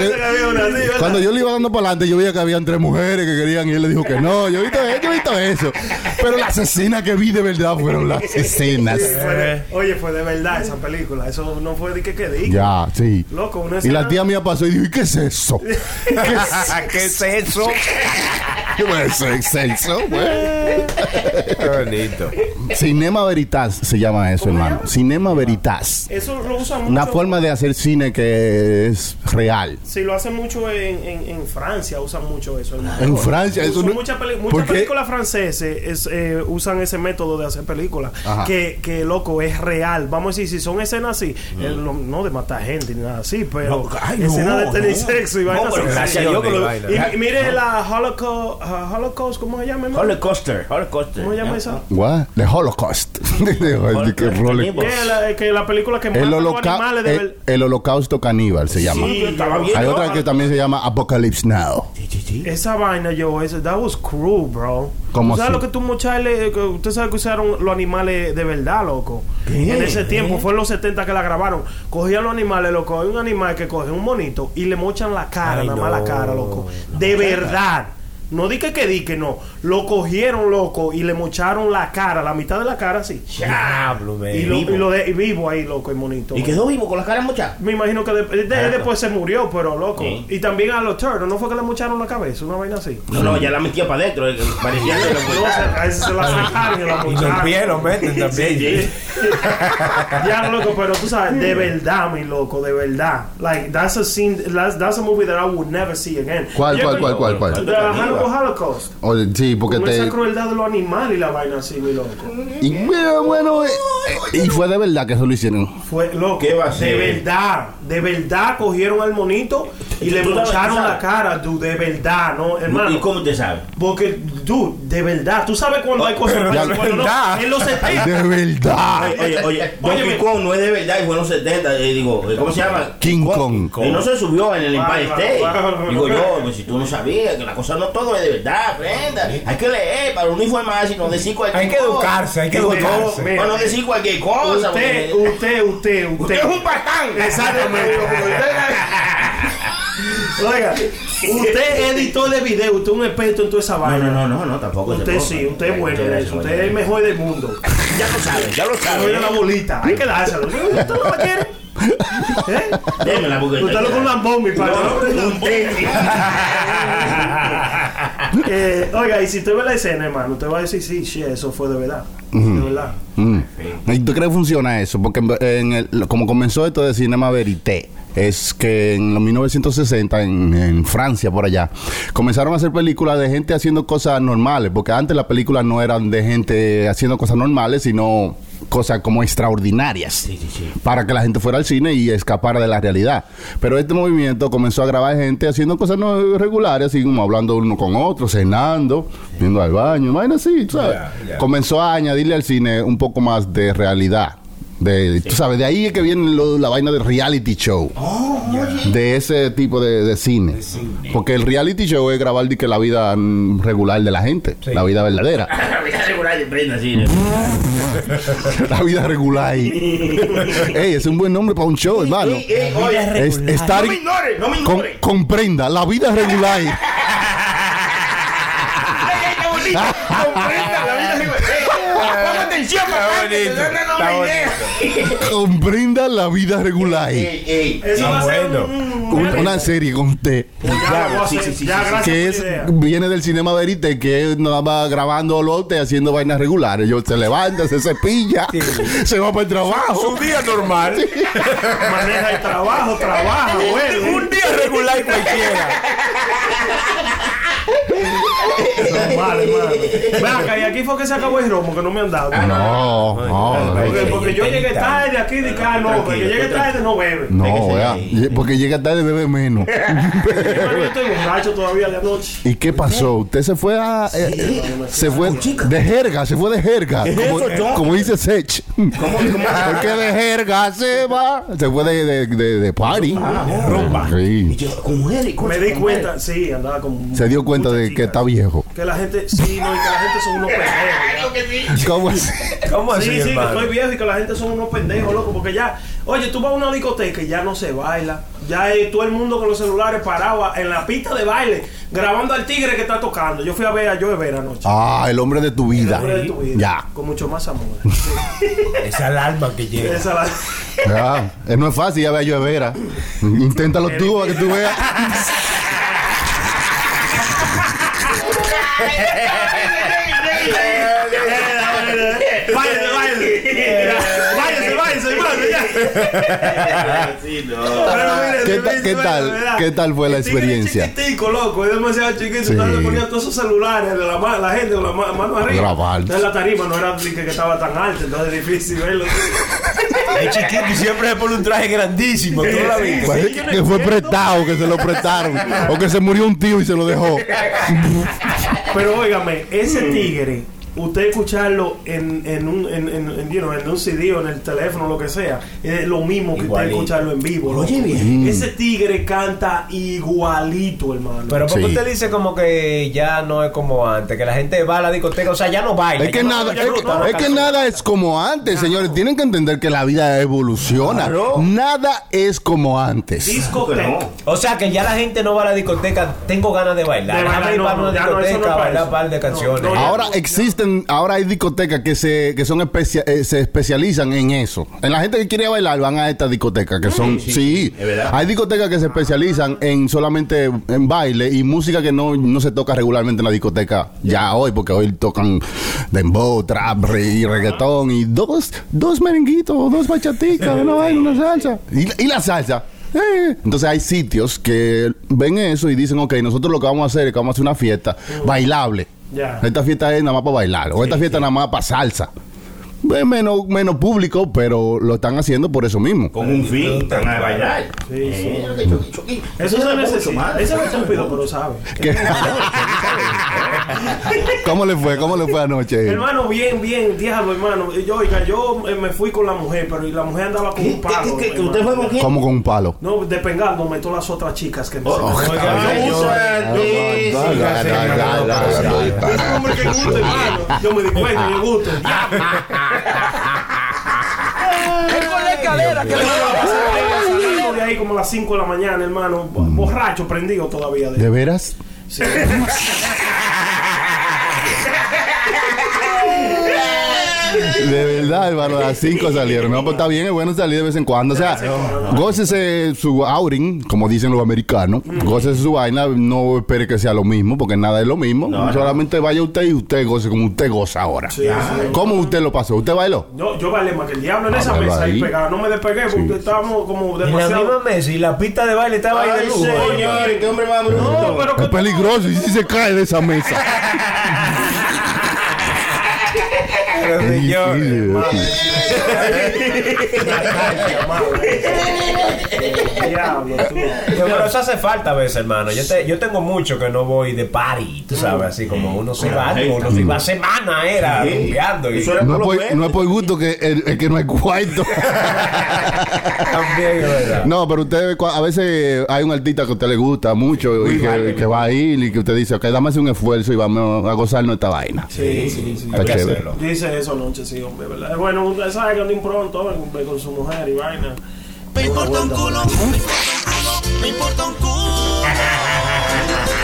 Speaker 4: cuando yo le iba dando para adelante, yo veía que habían tres mujeres que querían y él le dijo que no. Yo he visto, yo he visto eso. Pero las escenas que vi de verdad fueron las escenas.
Speaker 7: Fue de- oye, fue de verdad esa película. Eso no fue de que que diga.
Speaker 4: Ya, sí.
Speaker 7: Loco, una
Speaker 4: Y
Speaker 7: escena.
Speaker 4: la tía mía pasó y dijo, ¿y qué es eso? ¿Qué es,
Speaker 5: ¿Qué es eso?
Speaker 4: ¿Qué es eso?
Speaker 5: Qué bonito.
Speaker 4: Cinema Veritas se llama eso,
Speaker 7: ¿Cómo se
Speaker 4: hermano. Cinema Veritas.
Speaker 7: Eso lo usan mucho.
Speaker 4: Una forma de hacer cine que es real.
Speaker 7: Sí, lo hacen mucho en, en, en Francia, usan mucho eso. hermano.
Speaker 4: En Francia, eso no-
Speaker 7: muchas películas francesas es, eh, usan ese método de hacer películas. Que, que, loco, es real. Vamos a decir, si son escenas así, eh, no, no de matar gente ni nada así, pero
Speaker 6: No, ay, no,
Speaker 7: escenas de tener
Speaker 6: no.
Speaker 7: sexo y vainas así. Y, y mire la Holocaust, uh, Holocaust, ¿cómo se llama? hermano?
Speaker 6: Holocaust. Holocaust.
Speaker 7: ¿Cómo se llama esa?
Speaker 4: What? The Holocaust. De- que
Speaker 7: la, que la película que mata
Speaker 4: el,
Speaker 7: a los animales de
Speaker 4: el, el holocausto caníbal se llama.
Speaker 7: Sí,
Speaker 6: estaba bien.
Speaker 4: Hay otra que también se llama Apocalypse Now.
Speaker 7: Esa vaina, yo, ese, that was cruel, bro.
Speaker 4: ¿Cómo
Speaker 7: ¿Tú ¿Sabes
Speaker 4: así?
Speaker 7: lo que tú que Usted sabe que usaron los animales de verdad, loco. En ese tiempo, fue en los 70 que la grabaron. Cogían los animales, loco. Hay un animal que coge un monito y le mochan la cara,
Speaker 5: Ay,
Speaker 7: nada más la cara, loco. de verdad. No di que que di que no. Lo cogieron, loco, y le mocharon la cara, la mitad de la cara así.
Speaker 5: Diablo.
Speaker 7: Y lo,
Speaker 6: vivo.
Speaker 7: y lo de, y vivo ahí, loco, el monito.
Speaker 6: Y
Speaker 7: man.
Speaker 6: quedó vivo con la cara mochada.
Speaker 7: Me imagino que de- de- después se murió, pero loco.
Speaker 6: Sí.
Speaker 7: Y también a los turtles, ¿no fue que le mocharon la cabeza? Una vaina así.
Speaker 6: No, no, ya la metía para adentro. eh, Parecía que lo
Speaker 7: No, se- a ese se la sacaron y la
Speaker 5: Y los
Speaker 7: mocharon.
Speaker 5: pies lo meten también.
Speaker 6: Sí,
Speaker 7: Ya, loco, pero tú sabes, de verdad, mi loco, de verdad. Like, that's a scene, that's, that's a movie that I would never see again.
Speaker 4: ¿Cuál, cuál, cuál, cuál, cuál?
Speaker 7: Hannibal Holocaust.
Speaker 4: Oye, sí, porque
Speaker 7: Con
Speaker 4: te.
Speaker 7: esa crueldad de los animales y la vaina así, mi loco.
Speaker 4: Y bueno, bueno, eh, eh, y fue de verdad que eso lo hicieron.
Speaker 7: Fue loco.
Speaker 6: ¿Qué va a
Speaker 7: De
Speaker 6: ser?
Speaker 7: verdad, de verdad cogieron al monito y le
Speaker 6: ¿Tú sabes-
Speaker 7: mocharon
Speaker 6: sabes?
Speaker 7: la cara, dude, de verdad, ¿no, hermano?
Speaker 6: ¿Y cómo te sabe?
Speaker 7: Porque, dude, de verdad, tú sabes cuando hay cosas
Speaker 4: de
Speaker 7: bueno, no,
Speaker 5: verdad.
Speaker 7: en los 70.
Speaker 4: De verdad.
Speaker 6: Oye, oye. Donkey Kong no es de verdad y fue en los 70. eh, digo, ¿cómo se llama?
Speaker 4: King Kong.
Speaker 6: Y no se subió en el Empire State. Digo yo, pues si tú no sabías que la cosa no todo es de verdad, prenda. Hay que leer para no informarse y no decir cualquier
Speaker 5: Hay que
Speaker 6: cosa.
Speaker 5: educarse, hay que educarse.
Speaker 6: no, Para no decir cualquier cosa.
Speaker 7: Usted, usted, usted, usted.
Speaker 6: Usted es un patán.
Speaker 7: Exactamente. Oiga, usted es editor de video, usted es un experto en toda esa vaina.
Speaker 6: no, no, no, no, tampoco.
Speaker 7: Usted sí, usted es bueno en eso. Usted es el mejor del mundo.
Speaker 6: Ya lo sabes, ya lo
Speaker 7: de la bolita. Hay que dárselo. ¿Usted no la quiere? ¿Eh?
Speaker 6: Démela porque.
Speaker 7: Usted lo con lambón, mi padre.
Speaker 6: No, un tenis.
Speaker 7: Eh, oiga, y si usted ve la escena, hermano, usted va a decir, sí, sí, eso fue de verdad. De verdad.
Speaker 4: ¿Y tú crees que funciona eso? Porque en- en el- como comenzó esto de Cinema Verité, es que en los 1960, en, en Francia, por allá, comenzaron a hacer películas de gente haciendo cosas normales, porque antes las películas no eran de gente haciendo cosas normales, sino cosas como extraordinarias, para que la gente fuera al cine y escapara de la realidad. Pero este movimiento comenzó a grabar gente haciendo cosas no regulares, así como hablando uno con otro, cenando, yendo al baño, vaina así, ¿sabes?
Speaker 5: Ya.
Speaker 4: Comenzó a añadirle al cine un poco más de realidad. De, Tú sabes, de ahí es que viene lo- la vaina del reality show. De ese tipo de, de cine. Porque el reality show es grabar que la vida regular de la gente.
Speaker 5: Sí.
Speaker 4: La vida verdadera.
Speaker 6: Voy a asegurar de prenda, sí.
Speaker 4: la vida regular. Ey, es un buen nombre para un show, hermano.
Speaker 6: Ey, ey, oye,
Speaker 4: Es- estar
Speaker 6: No me ignores, no me
Speaker 4: con-
Speaker 6: ignores.
Speaker 4: comprenda, la vida regular.
Speaker 6: Ay, ay, qué bonito. Comprenda la vida. Atención, papá. que te
Speaker 5: bonito,
Speaker 6: estoy dando
Speaker 5: está
Speaker 6: una idea.
Speaker 4: comprenda la vida regular.
Speaker 6: Ey, ey.
Speaker 7: Eso va a ser
Speaker 5: bueno.
Speaker 7: un-
Speaker 4: Un- una serie con
Speaker 6: sí, sí, sí,
Speaker 7: Ya, gracias
Speaker 4: que es
Speaker 7: idea.
Speaker 4: viene del cinema verite que es nada más grabando lo usted haciendo vainas regulares yo se levanta se cepilla se va para el trabajo
Speaker 5: Un día normal.
Speaker 7: Maneja el trabajo, trabaja, bueno.
Speaker 5: Un día regular cualquiera.
Speaker 7: Normal, hermano. Ven acá, y aquí fue que se acabó el romo, que no me han dado.
Speaker 4: no no
Speaker 7: Porque, porque yo llegué tarde aquí, de acá, no, porque llegué tarde no bebe.
Speaker 4: no vea, porque llega tarde bebe menos
Speaker 7: Yo estoy borracho todavía de anoche.
Speaker 4: y qué pasó usted se fue a eh, eh, se fue de jerga se fue de jerga como, como dice Sech porque de jerga se va se fue de de, de, de party
Speaker 6: rumba.
Speaker 4: Sí.
Speaker 6: Y yo, con con
Speaker 7: Me di cuenta, sí, andaba con.
Speaker 4: se dio cuenta de que está viejo
Speaker 7: Que la gente, sí, no, y que la gente son unos pendejos.
Speaker 4: ¿Cómo es?
Speaker 5: ¿Cómo así,
Speaker 7: Sí, sí, que estoy viejo y que la gente son unos pendejos, loco, porque ya, oye, tú vas a una discoteca y ya no se baila. Ya hay todo el mundo con los celulares parado en la pista de baile, grabando al tigre que está tocando. Yo fui a ver a Joe Vera anoche.
Speaker 4: ah el hombre de tu vida
Speaker 7: Hombre de tu vida,
Speaker 4: ya
Speaker 7: Con mucho más amor.
Speaker 5: Esa alarma que llega.
Speaker 7: Esa la-
Speaker 4: Ya, eh, no es fácil, ya vea yo de Vera. Inténtalo tú, para que tú veas.
Speaker 6: Sí, no.
Speaker 7: Pero mire,
Speaker 4: ¿Qué ta- tal? ¿Qué tal fue la
Speaker 7: El tigre es
Speaker 4: experiencia?
Speaker 7: chiquitico, loco, es demasiado chiquito.
Speaker 4: Sí.
Speaker 7: Entonces le ponían todos esos celulares de la, gente con la ma- mano arriba.
Speaker 4: Grabar.
Speaker 7: Entonces la tarima no era que, que estaba tan alta, entonces es difícil verlo.
Speaker 5: Es chiquito y siempre se pone un traje grandísimo. ¿Tú la viste?
Speaker 4: Parece que fue prestado, que se lo prestaron. O que se murió un tío y se lo dejó.
Speaker 7: Pero óigame, ese tigre usted escucharlo en, en, un, en, en, en, you know, en un CD o en el teléfono, lo que sea, es lo mismo que
Speaker 5: Igualito.
Speaker 7: usted escucharlo en vivo.
Speaker 6: Oye, bien.
Speaker 7: Ese tigre canta igualito, hermano.
Speaker 5: Pero porque
Speaker 4: Sí.
Speaker 5: usted dice como que ya no es como antes, que la gente va a la discoteca, o sea, ya no baila.
Speaker 4: Es que,
Speaker 5: no-
Speaker 4: nada, es,
Speaker 5: no
Speaker 4: que, es nada es como antes, señores. Tienen que entender que la vida evoluciona. Nada es como antes.
Speaker 7: Discoteca.
Speaker 5: O sea, que ya la gente no va a la discoteca, tengo ganas de bailar.
Speaker 7: De
Speaker 5: Déjame
Speaker 7: bailar,
Speaker 5: ir para una
Speaker 7: no, ya no, eso no
Speaker 5: discoteca, bailar un par de
Speaker 7: No,
Speaker 5: canciones.
Speaker 4: Ahora existen, ahora hay discotecas que se que son especia- eh, se especializan en eso. En la gente que quiere bailar van a estas discotecas que son sí, hay discotecas que se especializan en solamente en baile y música que no, no se toca regularmente en la discoteca ya hoy porque hoy tocan dembow, trap y reggaetón y dos dos merenguitos, dos bachaticas, una vaina, una salsa y, y la salsa. eh. Entonces hay sitios que ven eso y dicen, ok, nosotros lo que vamos a hacer es que vamos a hacer una fiesta bailable.
Speaker 7: Ya.
Speaker 4: Esta fiesta es nada más para bailar. O esta fiesta nada más para salsa. Es menos, menos público, pero lo están haciendo por eso mismo.
Speaker 6: Con un fin, están a bailar.
Speaker 7: Sí,
Speaker 6: Eh,
Speaker 7: sí. Eso se necesita. Ese es estúpido, pero sabe.
Speaker 4: ¿Cómo le fue? ¿Cómo le fue anoche?
Speaker 7: Hermano, bien, bien, diablo, hermano. Yo, oiga, yo eh, me fui con la mujer, pero y la mujer andaba con un palo.
Speaker 6: ¿Qué- qué- qué-
Speaker 7: hermano.
Speaker 6: ¿Usted fue con quién?
Speaker 4: ¿Cómo con un palo?
Speaker 7: No, de pengal, no meto las otras chicas que me
Speaker 6: Oh,
Speaker 7: se-
Speaker 6: oiga,
Speaker 4: Ay,
Speaker 6: yo- sí,
Speaker 7: Que yo gusto. Salimos de ahí como a las 5 de la mañana, hermano. Borracho, prendido todavía. De...
Speaker 4: ¿De veras?
Speaker 7: Sí.
Speaker 4: De verdad, hermano, a las 5 salieron. No, pues está bien, es bueno salir de vez en cuando. O sea, gócese su outing, como dicen los americanos. Gócese su vaina, no espere que sea lo mismo, porque nada es lo mismo. Solamente vaya usted y usted goce como usted goza ahora.
Speaker 7: Sí, sí.
Speaker 4: ¿Cómo usted lo pasó? ¿Usted bailó?
Speaker 7: No, yo bailé más que el diablo en esa
Speaker 4: Ah,
Speaker 7: mesa ahí pegado. No me despegué porque
Speaker 4: Sí.
Speaker 7: estábamos como
Speaker 5: En la
Speaker 7: demasiado.
Speaker 5: misma mesa y la pista de baile estaba ahí de lujo.
Speaker 6: señores, qué hombre más bruto.
Speaker 7: No, pero
Speaker 4: Es peligroso y si se cae de esa mesa.
Speaker 5: Pero, señor,
Speaker 7: Diablo, tú.
Speaker 5: Pero eso hace falta a veces, hermano. Yo, te- yo tengo mucho que no voy de party, tú sabes, así como uno se va, uno se iba a semana, era,
Speaker 6: Sí.
Speaker 5: rumbeando y
Speaker 4: No
Speaker 6: por
Speaker 4: es,
Speaker 6: lo
Speaker 4: por,
Speaker 6: menos.
Speaker 4: no es por gusto que, el, el que no hay cuarto.
Speaker 5: también, es verdad.
Speaker 4: No, pero usted a veces hay un artista que a usted le gusta mucho y que, va a ir y que usted dice, ok, dame un esfuerzo y vamos a gozarnos esta vaina.
Speaker 7: Sí, sí, sí.
Speaker 4: Está
Speaker 5: Hay que
Speaker 4: chévere.
Speaker 5: hacerlo.
Speaker 7: Yo hice eso anoche, sí, hombre, ¿verdad? Bueno, usted sabe que anda impronto hombre, con su mujer y vaina.
Speaker 8: Me importa un culo, me importa un culo, me importa un culo.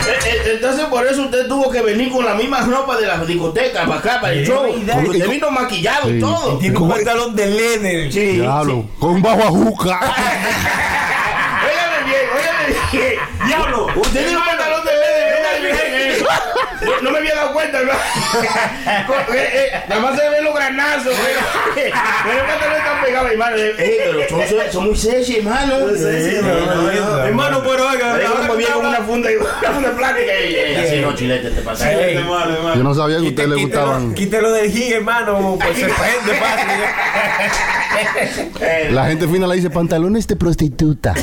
Speaker 6: Eh, eh, Entonces por eso usted tuvo que venir con la misma ropa de la discoteca para acá, para el show. Porque usted vino maquillado
Speaker 4: Sí.
Speaker 6: y todo.
Speaker 5: Tiene un pantalón de leather.
Speaker 6: Sí,
Speaker 4: Diablo, con un bajo a juca.
Speaker 6: Óigame bien, óigame bien.
Speaker 7: ¡Diablo!
Speaker 6: Usted tiene un pantalón de leather, óigame bien eso. No, no me había dado cuenta, ¿no? Eh, eh, Nada más se ven los granazos. Pero pero el pantalón está pegado, hermano. Eh, pero son, muy sexy, hermano.
Speaker 7: sexy, hermano.
Speaker 6: no, no, no.
Speaker 7: Hermano, pero oiga, ahora que
Speaker 6: viene una funda y una funda plástica así no chilete te pasa.
Speaker 4: Yo no sabía que a usted le gustaban.
Speaker 5: Quítelo del hit, hermano, pues se prende fácil.
Speaker 4: La gente fina le dice pantalones de prostituta.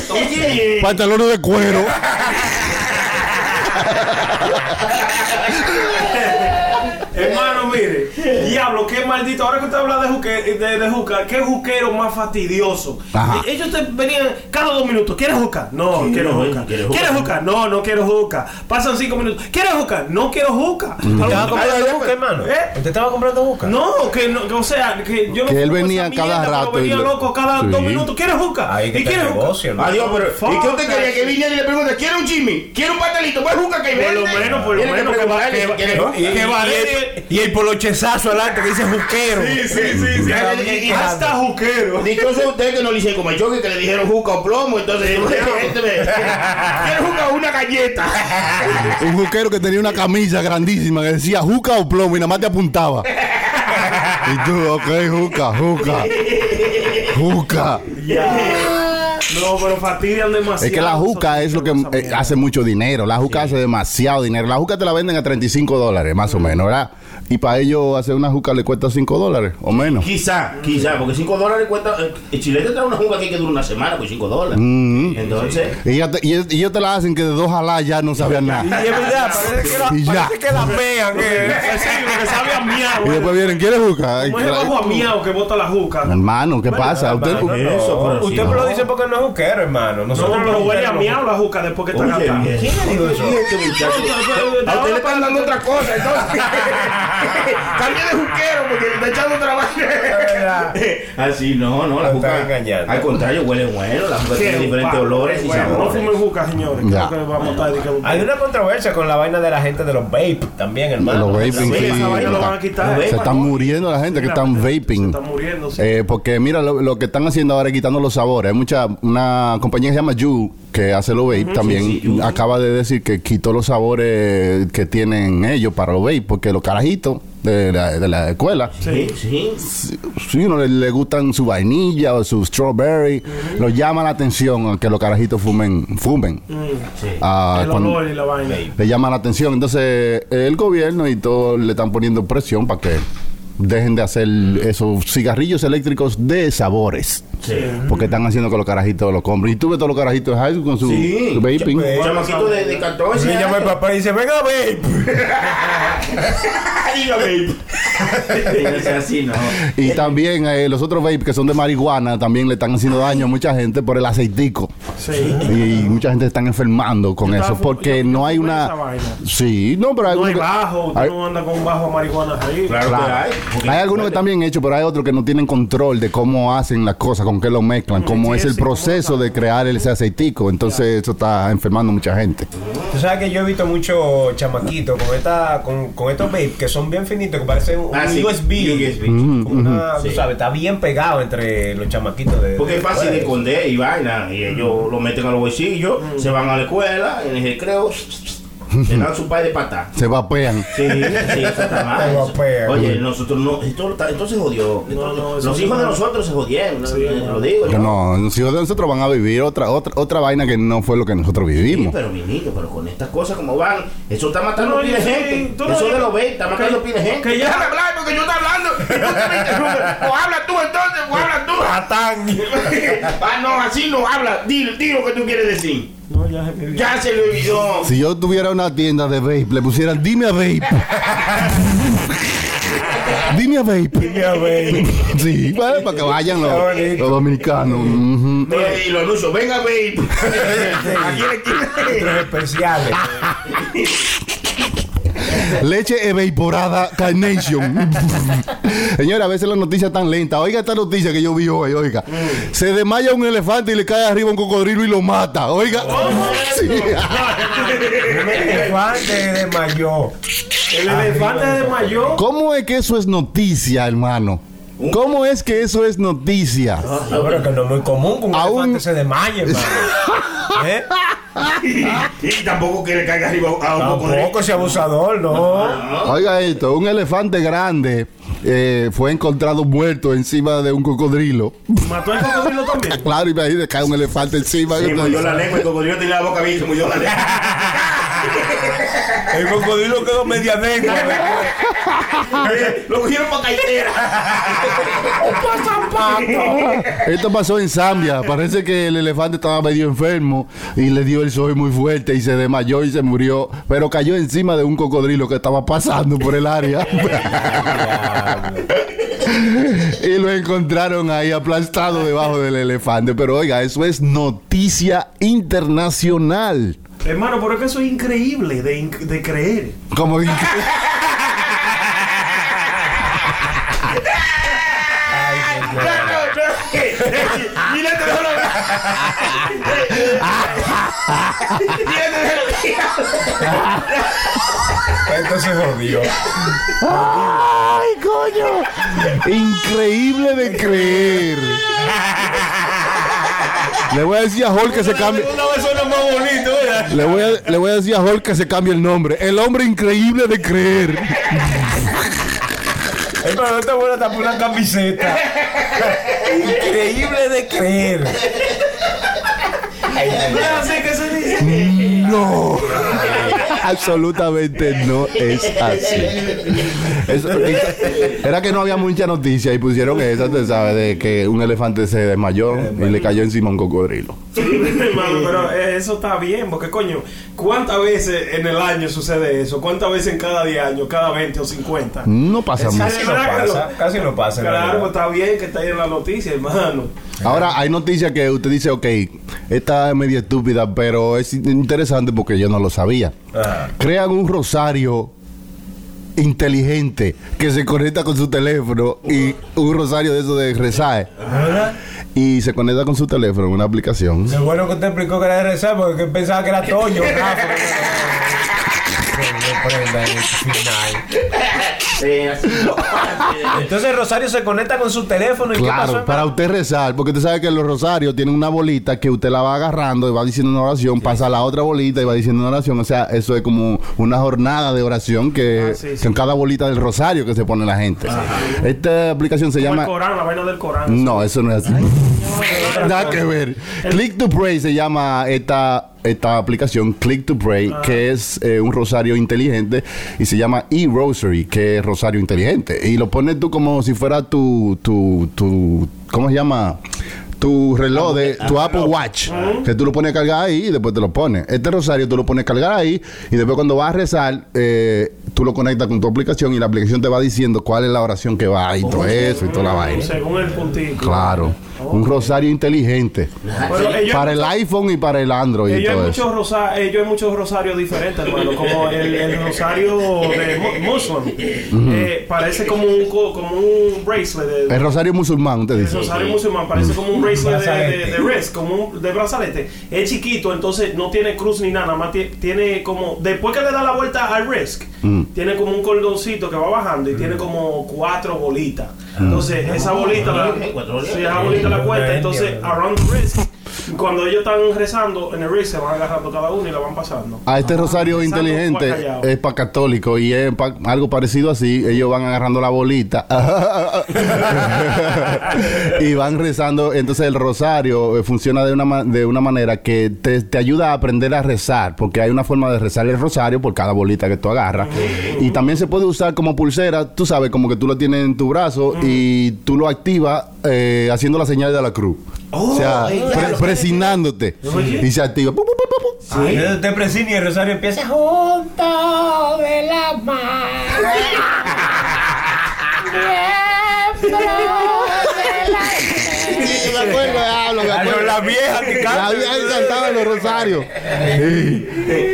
Speaker 4: Pantalones de cuero.
Speaker 7: Hermano, diablo, qué maldito. Ahora que usted habla de, juque, de, de juca, qué juquero más fastidioso.
Speaker 4: Ajá.
Speaker 7: Ellos te venían cada dos minutos. ¿Quieres juca? No,
Speaker 6: Sí,
Speaker 7: quiero
Speaker 6: no,
Speaker 7: juca.
Speaker 6: ¿quieres juca?
Speaker 7: ¿Quieres juca? No, no quiero juca. Pasan cinco minutos. ¿Quieres juca? No quiero juca.
Speaker 5: ¿Usted estaba comprando
Speaker 6: Ay,
Speaker 5: buca, hermano?
Speaker 7: ¿Eh?
Speaker 5: ¿Usted estaba comprando buca?
Speaker 7: No, que no, que, o sea, que yo no
Speaker 4: Que él venía cada
Speaker 7: mierda,
Speaker 4: rato
Speaker 7: pero venía
Speaker 4: y
Speaker 7: loco cada
Speaker 4: Sí.
Speaker 7: dos minutos. ¿Quieres juca?
Speaker 5: Ahí que
Speaker 7: ¿Y quieres juca?
Speaker 5: hermano.
Speaker 6: Adiós, pero ¿y qué usted quería que viniera y le pregunte, ¿quiere un chimi? ¿Quiere un pastelito? Pues juca que
Speaker 7: Por lo
Speaker 6: vende.
Speaker 7: menos, por lo menos que va-
Speaker 6: juca.
Speaker 5: Y el polochezazo adelante que dice juquero.
Speaker 7: Sí, sí, sí, sí.
Speaker 6: Y- y-
Speaker 7: Hasta juquero.
Speaker 6: Dichoso usted que no le hice como el choque que le dijeron juca o plomo, entonces este me- juca una galleta.
Speaker 4: Un juquero que tenía una camisa grandísima que decía juca o plomo y nada más te apuntaba. Y tú, ok, juca, juca. Juca.
Speaker 7: No, pero fastidian demasiado.
Speaker 4: Es que la juca es lo que eh, hace mucho dinero. La juca hace demasiado dinero. La juca te la venden a 35 dólares, más o menos, ¿verdad? Y para ellos hacer una juca le cuesta 5 dólares o menos.
Speaker 6: Quizá, quizá, porque 5 dólares cuesta. eh, El chilete trae una juga aquí que dura una semana por 5 dólares.
Speaker 4: Mm.
Speaker 6: Entonces.
Speaker 4: Y, te- y, y ellos te la hacen que de dos jalás ya no sabían
Speaker 7: Y
Speaker 4: nada.
Speaker 7: es verdad, parece que la,
Speaker 4: Y ya.
Speaker 7: parece que la pegan. Que, sí, lo que sabe a miau.
Speaker 4: Y después vienen, ¿quieres juca? Ay,
Speaker 7: Como es el bajo a miau que bota la juca.
Speaker 4: Hermano, ¿qué pasa? Usted,
Speaker 5: No, no,
Speaker 6: Eso, pero
Speaker 5: Usted
Speaker 6: si
Speaker 5: me
Speaker 6: no.
Speaker 5: lo dice porque no es juquero, hermano.
Speaker 7: No,
Speaker 5: Nosotros
Speaker 7: pero
Speaker 5: los
Speaker 7: huele a miau la juca después que está
Speaker 6: bien.
Speaker 5: ¿Quién le dijo eso?
Speaker 6: Este. A usted le están dando otra cosa, entonces. Cambie de juquero porque le está echando trabajo. Así no, no, la juca. Al contrario, huele bueno. La juca tiene diferentes olores y
Speaker 7: bueno, No
Speaker 6: sabores.
Speaker 7: fumen juca, señores.
Speaker 5: Hay una controversia con la vaina de la gente de los vape también, hermano.
Speaker 4: Los vaping,
Speaker 7: esa vaina lo van a quitar.
Speaker 6: vape.
Speaker 4: se están muriendo la gente que están
Speaker 7: Se
Speaker 4: vaping.
Speaker 7: están muriendo, sí.
Speaker 4: Eh, porque mira, lo, lo que están haciendo ahora es quitando los sabores. Hay mucha, una compañía que se llama Yu, que hace los vape también,
Speaker 6: sí,
Speaker 4: acaba de decir que quitó los sabores que tienen ellos para los vape, porque los carajitos de la, de la escuela,
Speaker 6: Sí, sí.
Speaker 4: si si uno le, le gustan su vainilla o su strawberry, lo llama la atención que los carajitos fumen, fumen. Ah,
Speaker 7: el
Speaker 4: cuando-
Speaker 7: olor y la vaina.
Speaker 4: le llama la atención. Entonces, el gobierno y todo le están poniendo presión para que dejen de hacer esos cigarrillos eléctricos de sabores.
Speaker 6: Sí.
Speaker 4: Porque están haciendo que los carajitos lo compren. Y tú ves todos los carajitos de high school con su,
Speaker 6: Sí.
Speaker 4: su vaping.
Speaker 5: Pues,
Speaker 6: Chamaquito de, de 14
Speaker 5: Me llama el papá y dice, venga, vape.
Speaker 6: Es así, no.
Speaker 4: Y también eh, los otros vape que son de marihuana también le están haciendo daño a mucha gente por el aceitico.
Speaker 7: Sí.
Speaker 4: Y, mucha gente está enfermando con
Speaker 7: Yo
Speaker 4: eso porque
Speaker 7: yo-
Speaker 4: no hay una... Sí, no, pero hay
Speaker 7: No hay bajo,
Speaker 4: hay-
Speaker 7: no anda con un bajo de marihuana ahí.
Speaker 6: Claro,
Speaker 4: Claro.
Speaker 6: que hay.
Speaker 4: Hay algunos que están bien hechos, pero hay otros que no tienen control de cómo hacen las cosas, con qué lo mezclan, cómo
Speaker 7: sí,
Speaker 4: es el proceso de crear ese aceitico. Entonces, eso está enfermando mucha gente.
Speaker 5: Tú sabes que yo he visto muchos chamaquitos con esta, con, con estos vape que son bien finitos, que parecen un
Speaker 6: Ah, sí,
Speaker 5: USB. Una-
Speaker 6: Sí.
Speaker 5: Tú sabes, está bien pegado entre los chamaquitos de.
Speaker 6: Porque es fácil de
Speaker 5: de-
Speaker 6: esconder y vaina. Y ellos lo meten a los bolsillos, se van a la escuela, en el recreo, le dan su pay de patá.
Speaker 4: Se vapean.
Speaker 6: Sí, sí, eso está mal.
Speaker 5: Se vapean.
Speaker 6: Oye, nosotros no, esto está- entonces jodió.
Speaker 7: No, no, eso
Speaker 6: los
Speaker 7: sí
Speaker 6: hijos de
Speaker 7: no.
Speaker 6: nosotros se jodieron.
Speaker 7: Sí,
Speaker 6: lo digo yo.
Speaker 4: No, los hijos de nosotros van a vivir otra, otra, otra vaina que no fue lo que nosotros
Speaker 6: Sí,
Speaker 4: vivimos.
Speaker 6: pero mi niño, pero con estas cosas como van, eso está matando
Speaker 7: oyes,
Speaker 6: gente.
Speaker 7: sí, tú
Speaker 6: eso de los ve, está matando
Speaker 7: Que-
Speaker 6: pila de gente.
Speaker 7: que ya-
Speaker 6: Déjame hablar porque yo estoy hablando. y te me interrumpes. O habla tú entonces, o habla tú. ah, no, así no habla. Di, di lo que tú quieres decir.
Speaker 7: No, ya se me olvidó.
Speaker 6: Ya se le olvidó.
Speaker 4: Si yo tuviera una tienda de vape, le pusieran, dime a vape. dime a vape.
Speaker 5: Dime a vape.
Speaker 4: Sí, bueno, para que vayan los, los dominicanos.
Speaker 6: Y lo anuncio, venga, babe. Aquí, aquí.
Speaker 5: Los especiales.
Speaker 4: Leche evaporada Carnation. Señora, a veces las noticias están lentas. Oiga esta noticia que yo vi hoy, oiga. Se desmaya un elefante y le cae arriba un cocodrilo y lo mata. Oiga. Sí.
Speaker 5: Un elefante de mayor.
Speaker 7: El elefante de mayor.
Speaker 4: ¿Cómo es que eso es noticia, hermano? ¿Cómo es que eso es noticia?
Speaker 5: No, pero que no es muy común que un se desmaye, hermano. ¿Eh?
Speaker 6: Y tampoco que le caiga arriba a un cocodrilo.
Speaker 5: Tampoco ese abusador, no.
Speaker 4: Oiga esto, un elefante grande eh, fue encontrado muerto encima de un cocodrilo.
Speaker 7: Mató el cocodrilo también.
Speaker 4: Claro, imagínate, cae un elefante encima.
Speaker 6: Sí, murió la lengua, el cocodrilo tenía la boca abierta, murió la lengua.
Speaker 5: El cocodrilo quedó media lengua.
Speaker 6: Lo cogieron para caitera.
Speaker 4: Esto pasó en Zambia. Parece que el elefante estaba medio enfermo y le dio el sol muy fuerte y se desmayó y se murió. Pero cayó encima de un cocodrilo que estaba pasando por el área. y lo encontraron ahí aplastado debajo del elefante. Pero oiga, eso es noticia internacional.
Speaker 7: Hermano, pero es que eso es increíble de, inc- de creer.
Speaker 4: Como
Speaker 6: Mira, te dejo
Speaker 5: Esto se jodió.
Speaker 4: ¡Ay, coño! Increíble de creer. Le voy a decir a Hulk que se cambie.
Speaker 5: Una vez suena más bonito, ¿verdad?
Speaker 4: Le voy, a, le voy a decir a Hulk que se cambie el nombre. El hombre increíble de creer.
Speaker 5: Es para no te vuelvas a tapar una camiseta. Increíble de creer.
Speaker 7: Se dice.
Speaker 4: No, absolutamente no es así. Eso- era que no había mucha noticia y pusieron esa, tú sabes, de que un elefante se desmayó y le cayó encima un cocodrilo.
Speaker 7: Hermano, pero eso está bien, porque coño, ¿cuántas veces en el año sucede eso? ¿Cuántas veces en cada 10 años, cada 20 o 50?
Speaker 4: No pasa mucho.
Speaker 5: Casi no pasa, casi no pasa.
Speaker 7: Claro, pues está bien que está ahí en la noticia, hermano.
Speaker 4: Ahora, hay noticias que usted dice, ok, esta es media estúpida, pero es interesante porque yo no lo sabía.
Speaker 5: Ajá.
Speaker 4: Crean un rosario inteligente que se conecta con su teléfono y un rosario de eso de rezar y se conecta con su teléfono en una aplicación.
Speaker 5: Qué bueno que usted explicó que era de rezar porque pensaba que era Toño, Rafa. Coño, prenda en el final.
Speaker 6: Sí, así.
Speaker 5: Entonces Rosario se conecta con su teléfono y ¿qué pasó?
Speaker 4: Claro, para usted rezar, porque usted sabe que los rosarios tienen una bolita que usted la va agarrando y va diciendo una oración, pasa a la otra bolita y va diciendo una oración. O sea, eso es como una jornada de oración que
Speaker 7: Ah, sí, sí.
Speaker 4: con cada bolita del rosario que se pone la gente. Esta aplicación se
Speaker 7: Como el
Speaker 4: llama.
Speaker 7: Corán, la vaina del Corán.
Speaker 4: No, eso no es así. Nada que ver. Click to Pray se llama esta, esta aplicación, Click to Pray, que es eh, un rosario inteligente y se llama e-Rosary, que es rosario inteligente. Y lo pones tú como si fuera tu, tu, tu ¿cómo se llama? Tu reloj de tu Apple Watch, que tú lo pones a cargar ahí y después te lo pones. Este rosario tú lo pones a cargar ahí y después cuando vas a rezar, eh, tú lo conectas con tu aplicación y la aplicación te va diciendo cuál es la oración que va y todo eso y toda la vaina.
Speaker 7: Según el puntico.
Speaker 4: Claro, un rosario inteligente. Para el iPhone y para el Android y
Speaker 7: ellos hay,
Speaker 4: todo
Speaker 7: muchos
Speaker 4: eso.
Speaker 7: rosa- ellos hay muchos rosarios diferentes, hermano. Como el, el rosario de. Eh, parece como un, co- como un bracelet. De,
Speaker 4: El rosario musulmán,
Speaker 7: El
Speaker 4: dice.
Speaker 7: rosario musulmán parece como un bracelet de, de,
Speaker 5: Brazalete.
Speaker 7: de wrist, como un de brazalete. Es chiquito, entonces no tiene cruz ni nada, nada más tie- tiene como, después que le da la vuelta al wrist, tiene como un cordoncito que va bajando y tiene como cuatro bolitas. Entonces, esa bolita, la,
Speaker 6: cuatro bolitas.
Speaker 7: sí, esa bolita la cuenta, entonces, around the wrist, cuando ellos están rezando en el wrist, se van agarrando cada uno y la van pasando.
Speaker 4: A este rosario
Speaker 7: Rezando
Speaker 4: inteligente es para católico y es pa- algo parecido así. Ellos van agarrando la bolita y van rezando. Entonces el rosario eh, funciona de una, ma- de una manera que te, te ayuda a aprender a rezar, porque hay una forma de rezar el rosario por cada bolita que tú agarras. Y también se puede usar como pulsera, tú sabes, como que tú lo tienes en tu brazo y tú lo activas eh, haciendo la señal de la cruz. O sea, pre- presionándote. Y se activa.
Speaker 5: Ay, Usted presina y el Rosario empieza junto de la mano.
Speaker 4: Me acuerdo, hablo, me acuerdo.
Speaker 5: La vieja que
Speaker 4: La
Speaker 5: canta.
Speaker 4: vieja que cantaba en los rosarios.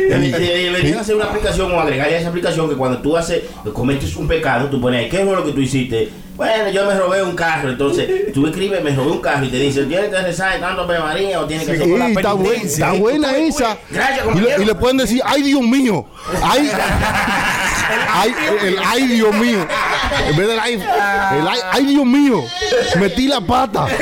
Speaker 6: Deberían hacer una aplicación o agregar a esa aplicación que cuando tú haces, cometes un pecado, tú pones, ahí, ¿qué fue lo que tú hiciste? Bueno, yo me robé un carro, entonces tú escribes, me robé un carro y te dice, tienes que rezar tanto Ave María o tienes que hacer
Speaker 4: Sí,
Speaker 6: la
Speaker 4: está, buen-
Speaker 6: penitencia.
Speaker 4: está buena esa.
Speaker 6: Gracias,
Speaker 4: Y le,
Speaker 6: compañero.
Speaker 4: y le pueden decir, ay Dios mío. Ay, ay, el ay Dios mío. En vez del ay, el ay, ay Dios mío. Metí la pata.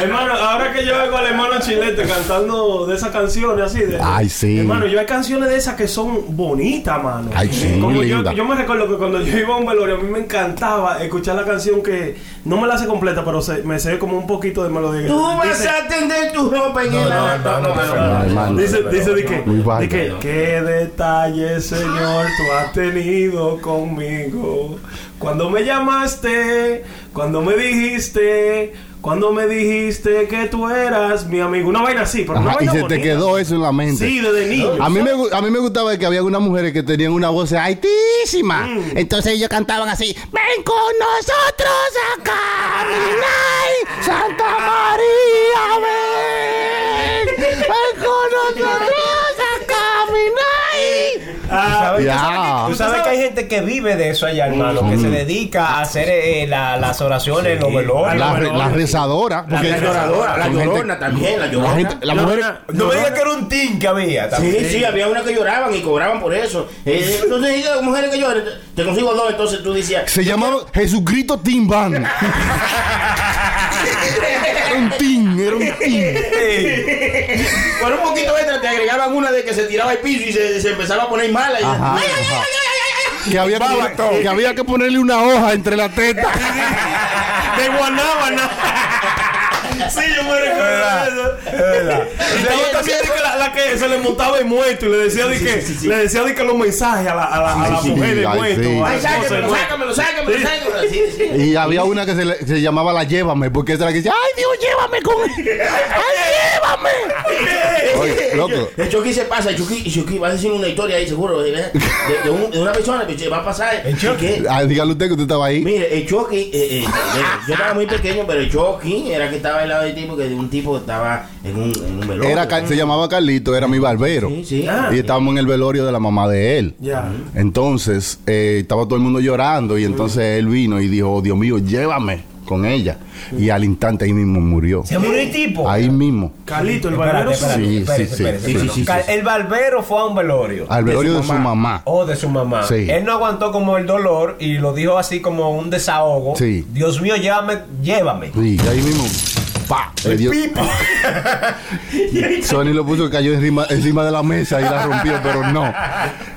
Speaker 7: Hermano, ahora que yo oigo al hermano Chilete cantando de esas canciones así de.
Speaker 4: Ay, sí.
Speaker 7: Hermano, yo hay canciones de esas que son bonitas, mano.
Speaker 4: Ay, sí,
Speaker 7: Como yo, yo me recuerdo que cuando yo iba a un velorio, mí me encantaba escuchar la canción que no me la hace completa, pero se- me sé como un poquito de melodía.
Speaker 6: Tú vas
Speaker 7: Dice-
Speaker 6: a tender tu ropa en el
Speaker 5: no, no, no, no,
Speaker 4: Ay, mano.
Speaker 7: Dice, dice de que, de qué detalles, Señor, tú has tenido conmigo. Cuando me llamaste, cuando me dijiste, cuando me dijiste que tú eras mi amigo. Una vaina así, pero una
Speaker 4: Ajá, y
Speaker 7: vaina
Speaker 4: se te quedó eso en la mente.
Speaker 7: Sí, desde niño.
Speaker 4: A mí, me, a mí me gustaba que había unas mujeres que tenían una voz altísima.
Speaker 7: Mm.
Speaker 4: Entonces ellos cantaban así: Ven con nosotros a caminar, Santa María, ven. Ven con nosotros.
Speaker 7: Ah,
Speaker 4: Ya.
Speaker 5: Tú sabes que hay gente que vive de eso allá, hermano, que se dedica a hacer eh, la- las oraciones los velorios.
Speaker 4: La, re- la rezadora.
Speaker 6: La la
Speaker 4: gente-
Speaker 6: llorona también, la
Speaker 4: La,
Speaker 6: llorona.
Speaker 4: gente, la mujer.
Speaker 5: No me digas que era un team que había.
Speaker 6: Sí,
Speaker 5: también.
Speaker 6: sí, había una que lloraban y cobraban por eso. Eh, entonces, diga, mujeres que lloran, te consigo dos, entonces tú decías,
Speaker 4: Se llamaba Jesucristo Team Band. era un team, era un team.
Speaker 6: por un poquito extra te agregaban una de que se tiraba al piso y se, se empezaba a poner mala. Y,
Speaker 4: Ajá,
Speaker 6: Ay, ay,
Speaker 4: ajá.
Speaker 6: ay, ay, ay, ay.
Speaker 4: Que había, que, que había que ponerle una hoja entre la teta.
Speaker 7: de Guanábana. Sí, yo me recuerdo eso. Y también de que la, la que se le montaba el muerto y le decía de que le decía de que los mensajes a la, a la, a la mujer del muerto. la
Speaker 6: Ay, sácamelo, sácamelo, sácamelo.
Speaker 4: Y había una que se, le- se llamaba la Llévame, porque esa era la que decía, ¡ay Dios, llévame con ¡Ay, llévame! Oye, loco.
Speaker 6: El Chucky se pasa, el Chucky, el Chucky va a decir una historia ahí seguro de, de- de un- de una persona que se va a pasar. que-
Speaker 4: Ah, dígale usted que usted estaba ahí.
Speaker 6: Mire, el Chucky, eh, eh, yo estaba muy pequeño, pero el Chucky era que estaba al tipo, que de un tipo que estaba en un, en un velorio.
Speaker 4: Era, se llamaba Carlito, era mi barbero.
Speaker 6: Sí, sí.
Speaker 4: Y estábamos en el velorio de la mamá de él.
Speaker 7: Ya.
Speaker 4: Entonces, eh, estaba todo el mundo llorando y entonces él vino y dijo, "Oh, Dios mío, llévame con ella. Y al instante ahí mismo murió.
Speaker 5: Se murió el tipo.
Speaker 4: Ahí mismo.
Speaker 7: Carlito, el barbero.
Speaker 5: espérate,
Speaker 4: Sí, sí, sí.
Speaker 5: El barbero fue a un velorio.
Speaker 4: Al velorio de su mamá.
Speaker 5: O de su mamá.
Speaker 4: Sí.
Speaker 5: Él no aguantó como el dolor y lo dijo así como un desahogo.
Speaker 4: Sí.
Speaker 5: Dios mío, llévame, llévame.
Speaker 4: Sí, y ahí mismo. ¡Pa! Le dio- Sony lo puso, cayó encima, encima de la mesa y la rompió, pero no.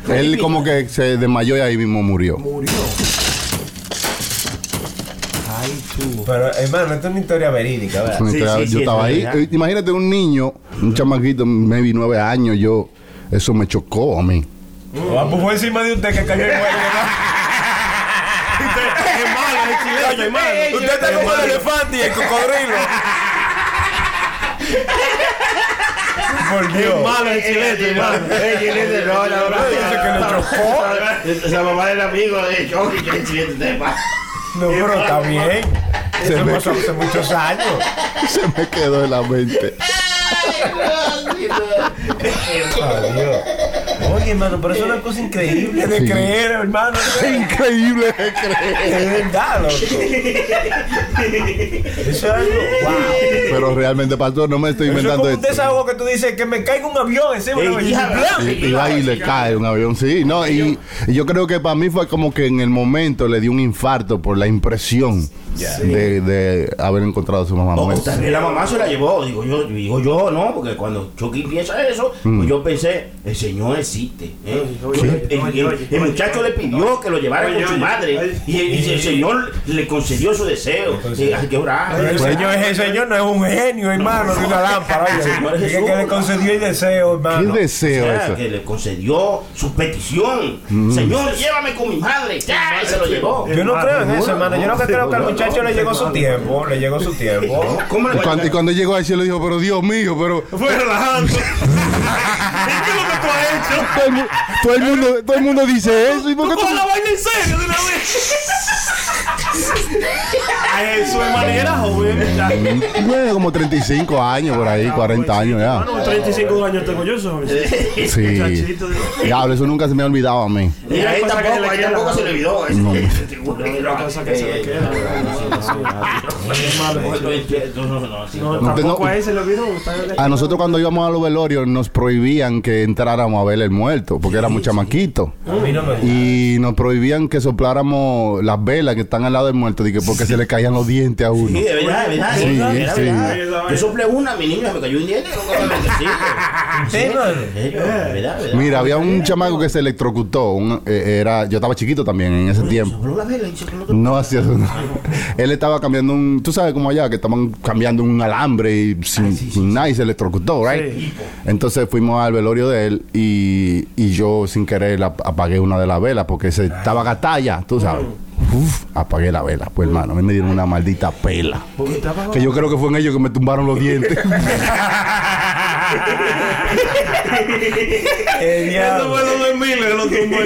Speaker 4: Él como que se desmayó y ahí mismo murió.
Speaker 5: Pero, hermano, esto es una historia verídica, ¿verdad?
Speaker 6: Sí,
Speaker 4: historia-
Speaker 6: sí,
Speaker 4: yo
Speaker 6: sí,
Speaker 4: estaba
Speaker 6: es
Speaker 4: ahí.
Speaker 6: verdad.
Speaker 4: Eh, Imagínate un niño, un chamaquito, maybe nueve años, yo, eso me chocó a mí.
Speaker 5: Ah, pues fue encima de usted que cayó el muerto,
Speaker 7: Es malo, es chileno, es malo.
Speaker 5: ¿no? Usted está como el elefante y el cocodrilo. Por Dios.
Speaker 7: Es malo, es chileno, hermano.
Speaker 6: Eh, chilete, no.
Speaker 5: Dice que chocó.
Speaker 6: Esa mamá del amigo de Chucky, que es chilete, te pasa.
Speaker 5: No, pero está bien.
Speaker 4: Se
Speaker 5: Eso
Speaker 4: me-
Speaker 5: pasó hace muchos años.
Speaker 4: Se me quedó en la mente.
Speaker 5: Adiós. Oye, hermano, pero eso es una cosa increíble de
Speaker 4: Sí.
Speaker 5: creer, hermano.
Speaker 4: Increíble de creer.
Speaker 5: Es verdad, loco. Eso es algo. Wow.
Speaker 4: Pero realmente, pastor, no me estoy
Speaker 5: Eso es
Speaker 4: inventando
Speaker 5: como un
Speaker 4: esto.
Speaker 5: desahogo que tú dices que me caiga un avión de blanca.
Speaker 4: Y, y va y le cae un avión, sí. No, y, y yo creo que para mí fue como que en el momento le dio un infarto por la impresión de, de haber encontrado a su mamá
Speaker 6: O
Speaker 4: muerta.
Speaker 6: también la mamá se la llevó, digo yo, digo yo, ¿no? Porque cuando Chucky piensa eso,
Speaker 4: Mm.
Speaker 6: pues yo pensé, el señor existe. ¿eh?
Speaker 7: Oye,
Speaker 6: el,
Speaker 7: oye,
Speaker 6: el-
Speaker 7: oye,
Speaker 6: el- el muchacho le pidió que lo llevara
Speaker 7: oye,
Speaker 6: con su
Speaker 7: oye,
Speaker 6: madre
Speaker 7: oye.
Speaker 6: y, el, y el señor le concedió su deseo. Y hay que orar.
Speaker 5: El señor es el señor, no es un genio, hermano, de una lámpara.
Speaker 6: El Señor es
Speaker 5: que, que le concedió el deseo, hermano.
Speaker 4: ¿Qué
Speaker 6: O
Speaker 4: deseo
Speaker 6: sea,
Speaker 4: eso?
Speaker 6: que le concedió su petición.
Speaker 4: Mm.
Speaker 6: Señor, llévame con mi madre. Ya, y se lo llevó.
Speaker 5: Yo no creo en eso, hermano. Yo que creo que al
Speaker 6: no,
Speaker 5: muchacho le llegó su tiempo. Le llegó su tiempo.
Speaker 6: ¿Cómo le
Speaker 4: Y
Speaker 6: a
Speaker 4: cuando, y cuando llegó al cielo dijo, pero Dios mío, pero
Speaker 7: Fue relajando. ¿Y qué es lo que tú has hecho?
Speaker 4: todo el, todo el mundo, todo el mundo dice eso. ¿Y por qué
Speaker 7: ¿Tú la vaina en serio de una vez? Ay, su hermana era joven.
Speaker 4: Bueno, como 35 años por ahí, 40 años ya.
Speaker 7: Bueno, 35 años tengo yo, eso.
Speaker 4: Sí.
Speaker 7: Muchachito.
Speaker 4: Diablo, eso nunca se me ha olvidado a mí.
Speaker 6: Y a
Speaker 7: que
Speaker 6: tampoco,
Speaker 7: le
Speaker 6: a
Speaker 7: queda
Speaker 6: tampoco se le olvidó.
Speaker 4: No.
Speaker 7: La cosa que se le queda. A
Speaker 4: nosotros cuando íbamos a los velorios nos prohibían que entráramos a ver el muerto, porque éramos chamaquitos. Y nos prohibían que sopláramos las velas que están al lado del muerto, porque se le caían los dientes a uno.
Speaker 6: Sí, de verdad, de verdad.
Speaker 4: Sí,
Speaker 6: de verdad,
Speaker 4: sí.
Speaker 6: de verdad. Yo soplé una, mi niña me cayó un diente.
Speaker 4: Mira, había un chamaco que se electrocutó. un- eh, era, yo estaba chiquito también en ese tiempo. No hacía eso. no. Él estaba cambiando un. Tú sabes como allá, que estaban cambiando un alambre y sin, sin nada y se electrocutó, ¿right?
Speaker 7: Sí.
Speaker 4: Entonces fuimos al velorio de él y, y yo sin querer ap- apagué una de las velas porque se estaba gatalla, tú sabes. Uf, apagué la vela. Pues hermano, a mí me dieron una maldita pela. Que yo creo que fue en ellos que me tumbaron los dientes.
Speaker 7: Eso fue lo de Miller, lo tumbó.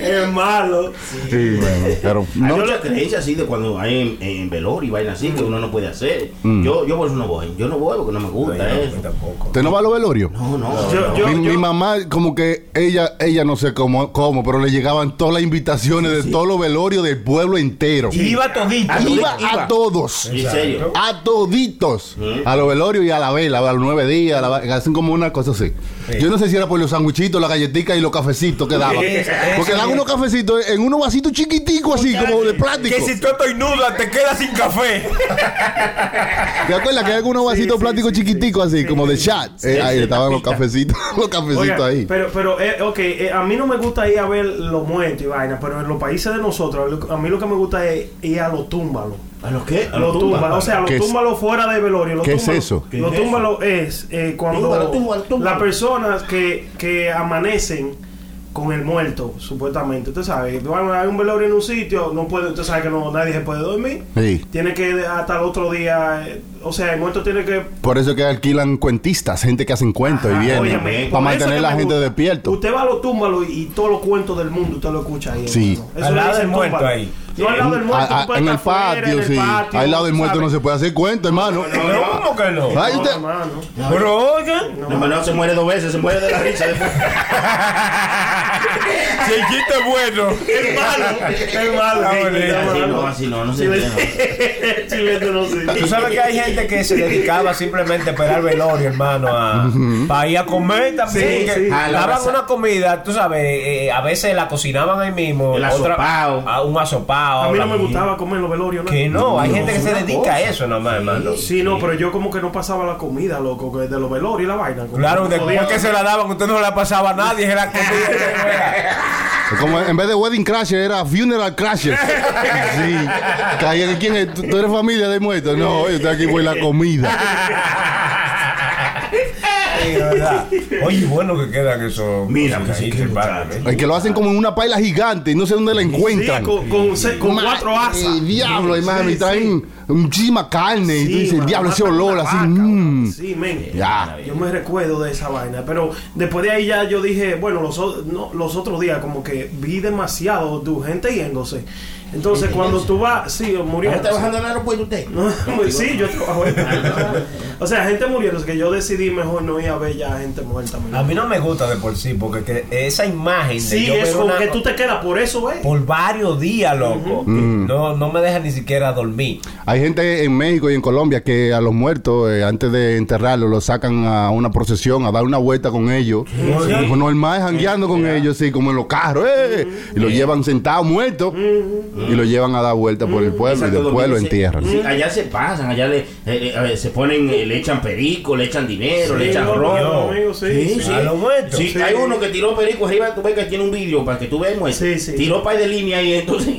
Speaker 7: Es malo.
Speaker 4: Sí, bueno, pero
Speaker 6: Hay
Speaker 4: no.
Speaker 6: creencias así de cuando hay en, en velorio y vainas así que uno no puede hacer.
Speaker 4: Mm.
Speaker 6: Yo, yo por eso no voy. Yo no voy porque no me gusta eso.
Speaker 5: Tampoco.
Speaker 4: ¿Usted no va a los velorios?
Speaker 6: No, no.
Speaker 7: Yo, yo,
Speaker 4: mi,
Speaker 7: yo-
Speaker 4: mi mamá, como que ella, ella no sé cómo, cómo, pero le llegaban todas las invitaciones de todos los velorios del pueblo entero.
Speaker 5: Iba todito.
Speaker 6: Ah,
Speaker 4: Iba
Speaker 6: Iba.
Speaker 4: a todos.
Speaker 6: En serio.
Speaker 4: A toditos. A los velorios y a la vela, a los nueve la hacen como una cosa así. Yo no sé si era por los sanguchitos, las galletitas y los cafecitos que daban. Porque dan unos cafecitos en unos vasitos chiquiticos así, como de plástico.
Speaker 5: Que si tú estoy nuda, te quedas sin café.
Speaker 4: ¿Te acuerdas que hay algunos vasitos
Speaker 7: sí,
Speaker 4: plásticos
Speaker 7: sí,
Speaker 4: chiquiticos así, como de chat? Eh, ahí estaban los cafecitos, los cafecitos
Speaker 7: Oiga,
Speaker 4: ahí.
Speaker 7: Pero, pero, eh, ok, eh, a mí no me gusta ir a ver los muertos y vaina, pero en los países de nosotros, a mí lo que me gusta es ir a los túmbalos.
Speaker 6: ¿A los qué? ¿A
Speaker 7: Lo tumba, o sea, lo
Speaker 4: ¿Qué es-
Speaker 7: túmbalo fuera de velorio. Lo
Speaker 4: qué es
Speaker 7: túmbalo- Lo
Speaker 6: es eso?
Speaker 7: túmbalo es eh, cuando
Speaker 6: Túmbalo, túmbalo, túmbalo.
Speaker 7: las personas que, que amanecen con el muerto, supuestamente. Usted sabe, van a un velorio en un sitio, no puede, usted sabe que no, nadie se puede dormir.
Speaker 4: Sí.
Speaker 7: Tiene que hasta el otro día, eh, o sea, el muerto tiene que
Speaker 4: Por eso que alquilan cuentistas, gente que hacen cuentos y vienen.
Speaker 7: Óyeme, por
Speaker 4: para mantener
Speaker 7: que
Speaker 4: la gente
Speaker 7: gusta.
Speaker 4: despierto.
Speaker 7: Usted va a los túmbalos y, y todos los cuentos del mundo usted lo escucha ahí.
Speaker 4: Sí.
Speaker 7: hermano. Eso
Speaker 5: Al
Speaker 7: le
Speaker 5: lado del muerto ahí.
Speaker 7: No al lado del muerto.
Speaker 4: A- a- en el patio,
Speaker 7: en el
Speaker 4: sí.
Speaker 7: patio,
Speaker 4: Al lado del muerto no se puede hacer cuento, hermano.
Speaker 5: No, ¿Cómo que no?
Speaker 4: Ay,
Speaker 7: No,
Speaker 4: usted-
Speaker 7: hermano.
Speaker 5: Pero oigan,
Speaker 6: No, hermano, se muere dos veces, se muere de la risa después.
Speaker 5: si el chiste es bueno.
Speaker 7: Es malo. Es malo. Sí,
Speaker 5: bueno,
Speaker 7: es
Speaker 6: Así
Speaker 7: malo.
Speaker 6: no, así no, no se entiende.
Speaker 7: Chilete no sé.
Speaker 5: Tú sabes que hay gente que se dedicaba simplemente a esperar velorio, hermano, a, para ir a comer también.
Speaker 7: Sí,
Speaker 5: que
Speaker 7: sí.
Speaker 6: La
Speaker 5: daban una comida, tú sabes, eh, a veces la cocinaban ahí mismo.
Speaker 6: El
Speaker 5: otra-
Speaker 6: asopao.
Speaker 5: a un asopao.
Speaker 7: A mí no me gustaba comer los velorios, ¿no?
Speaker 5: Que no, hay gente que se dedica
Speaker 6: cosa.
Speaker 5: a eso nomás, hermano.
Speaker 7: Sí, no, pero yo como que no pasaba la comida, loco, que de los velorios y la vaina.
Speaker 5: Claro, después
Speaker 7: podía-
Speaker 5: que se la daban, usted no la pasaba a nadie, se la comía.
Speaker 4: Como en vez de wedding crasher era funeral crasher. Sí. ¿quién es? ¿Tú, tú eres familia de muertos? No, yo estoy aquí por la comida.
Speaker 5: Sí, ¿verdad? Oye, bueno que quedan esos.
Speaker 6: Mira,
Speaker 5: cositas,
Speaker 6: qué
Speaker 5: hermano,
Speaker 6: muchacho.
Speaker 5: ¿eh?
Speaker 4: El que lo hacen como en una paila gigante y no sé dónde la
Speaker 7: Sí,
Speaker 4: encuentran.
Speaker 7: con, con, se- con
Speaker 4: Ma-
Speaker 7: cuatro asas.
Speaker 4: eh, diablo, hermano,
Speaker 7: Sí,
Speaker 4: y traen muchísima carne. y tú
Speaker 7: Sí,
Speaker 4: dices,
Speaker 7: mano,
Speaker 4: diablo, ese olor así.
Speaker 7: vaca,
Speaker 4: mm.
Speaker 7: mano. Sí, men.
Speaker 4: Ya.
Speaker 7: Yo me recuerdo de esa vaina. Pero después de ahí ya yo dije, bueno, los, no, los otros días como que vi demasiado de gente yéndose. Entonces cuando tú vas, sí, muriendo.
Speaker 6: ¿Está trabajando en el aeropuerto usted?
Speaker 7: No, pues sí, yo trabajo en- O sea, gente muriendo, que yo decidí mejor no ir a ver ya gente muerta.
Speaker 5: A mí no me gusta de por sí, porque que esa imagen de
Speaker 7: Sí,
Speaker 5: yo
Speaker 7: es como
Speaker 5: una-
Speaker 7: que tú te quedas por eso, ¿eh?
Speaker 5: por varios días, loco. No, no me deja ni siquiera dormir.
Speaker 4: Hay gente en México y en Colombia que a los muertos, eh, antes de enterrarlos, los sacan a una procesión, a dar una vuelta con ellos. Y con normal, jangueando con ellos, así como en los carros. eh, Y lo llevan sentados muertos y lo llevan a dar vuelta por el pueblo y
Speaker 6: Exacto,
Speaker 4: después lo entierran.
Speaker 6: sí, allá se pasan, allá le, eh, eh, se ponen, eh, le echan perico, le echan dinero, le echan
Speaker 7: amigo, sí, sí.
Speaker 5: A los muertos.
Speaker 6: Sí,
Speaker 7: Sí.
Speaker 6: hay uno que tiró perico arriba, tú ves que tiene un vídeo para que tú veas muerto.
Speaker 7: Sí, sí.
Speaker 6: Tiró par de línea y entonces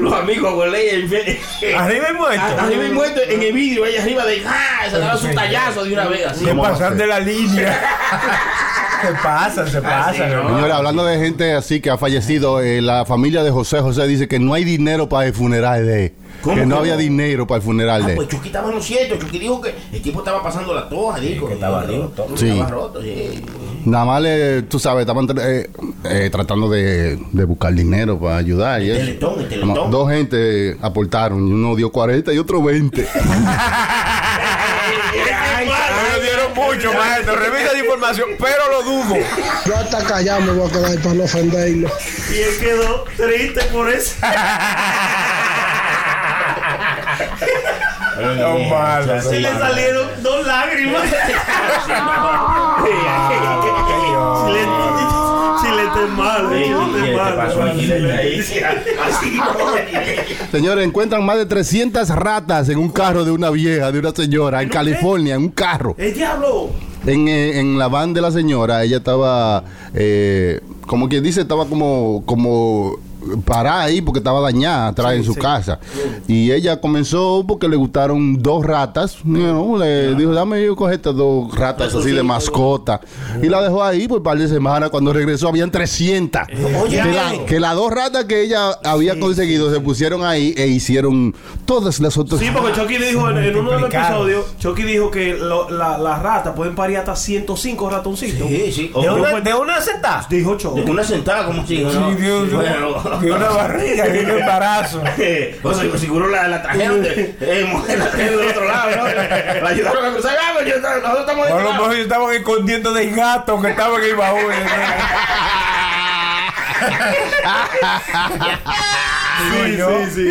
Speaker 6: los amigos huele
Speaker 5: Arriba y muerto.
Speaker 6: Arriba y muerto en el vídeo, ahí arriba de ¡ah! Se daba su tallazo de una vez así.
Speaker 5: Se
Speaker 4: ¿Cómo va a
Speaker 5: pasan
Speaker 4: ser?
Speaker 5: de la línea. se pasan, se pasan.
Speaker 6: ¿no?
Speaker 4: Señores, hablando de gente así que ha fallecido, eh, la familia de José José dice que no hay dinero para el funeral de él.
Speaker 6: ¿Cómo
Speaker 4: Que no
Speaker 6: que
Speaker 4: había
Speaker 6: no?
Speaker 4: dinero para el funeral
Speaker 6: Ah,
Speaker 4: de
Speaker 6: pues
Speaker 4: él.
Speaker 6: Chucky estaba en lo cierto. Chucky dijo que el tipo estaba pasando la toja, dijo.
Speaker 5: que estaba
Speaker 6: Sí,
Speaker 5: roto.
Speaker 4: Sí.
Speaker 6: Estaba roto, sí.
Speaker 4: Nada más, le, tú sabes, estaban eh, eh, tratando de, de buscar dinero para ayudar. Y
Speaker 6: El
Speaker 4: eso.
Speaker 6: teletón, el teletón.
Speaker 4: Dos gente aportaron, y uno dio 40 y otro 20.
Speaker 5: Mucho, maestro. Revisa la información, pero lo dudo.
Speaker 9: Yo hasta callado me voy a quedar para no ofenderlo.
Speaker 7: Y él quedó triste por eso.
Speaker 5: No malo.
Speaker 7: Se le salieron dos lágrimas.
Speaker 4: Señores, encuentran más de 300 ratas en un carro de una vieja, de una señora, en
Speaker 7: ¿En un
Speaker 4: California, en un carro.
Speaker 7: ¡El diablo!
Speaker 4: En, eh, en la van de la señora, ella estaba, eh, como quien dice, estaba como, como parada ahí porque estaba dañada atrás
Speaker 7: Sí,
Speaker 4: en su
Speaker 7: sí.
Speaker 4: casa. Y ella comenzó porque le gustaron dos ratas. ¿no? Le dijo, dame yo coger estas dos ratas así de mascota. Y la dejó ahí por un par de semanas. Cuando regresó habían 300.
Speaker 6: Oye,
Speaker 4: que, la- que las dos ratas que ella había conseguido se pusieron ahí e hicieron todas las otras.
Speaker 7: Sí, porque Chucky dijo en, en uno de los episodios, Chucky dijo que lo- la- las ratas pueden parir hasta 105 ratoncitos.
Speaker 6: Sí, sí.
Speaker 5: ¿De una, de una sentada?
Speaker 7: Dijo Chucky.
Speaker 6: de una sentada como si, ¿no?
Speaker 5: Sí, Dios,
Speaker 6: Bueno.
Speaker 5: De una barriga, de un embarazo.
Speaker 6: O sea, seguro la, la trajeron de, eh, mujer, la trajeron del otro lado, ¿no? La ayudaron a cruzar. Ah, pues yo- nosotros estamos de
Speaker 5: A
Speaker 6: este
Speaker 5: lo mejor ellos estaban escondiendo de gato que estaban en el baúl.
Speaker 7: Sí, sí, sí.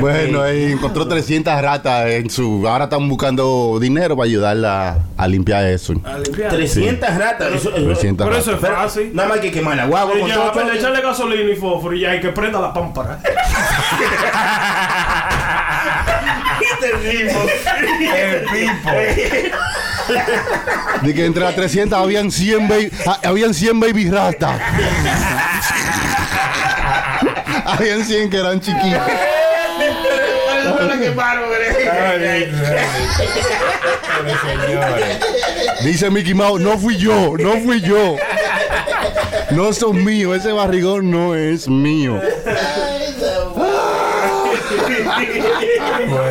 Speaker 4: Bueno, ahí encontró 300 ratas en su. Ahora están buscando dinero para ayudarla a limpiar eso.
Speaker 7: A limpiar.
Speaker 6: 300 ratas. Eso, eso-
Speaker 4: 300
Speaker 7: Pero eso
Speaker 4: ratas.
Speaker 7: es
Speaker 6: Pero
Speaker 7: fácil.
Speaker 6: Nada más hay que quemar la guagua
Speaker 7: Y
Speaker 6: con
Speaker 7: ya,
Speaker 6: todo.
Speaker 7: echarle gasolina y fósforo y ya hay que prenda la pámpara.
Speaker 5: El pipo.
Speaker 4: De que entre las 300 habían 100 baby, ah, habían 100 baby. Habían 100 que eran chiquitos. Dice Mickey Mouse, no fui yo, no fui yo. No son míos, ese barrigón no es mío.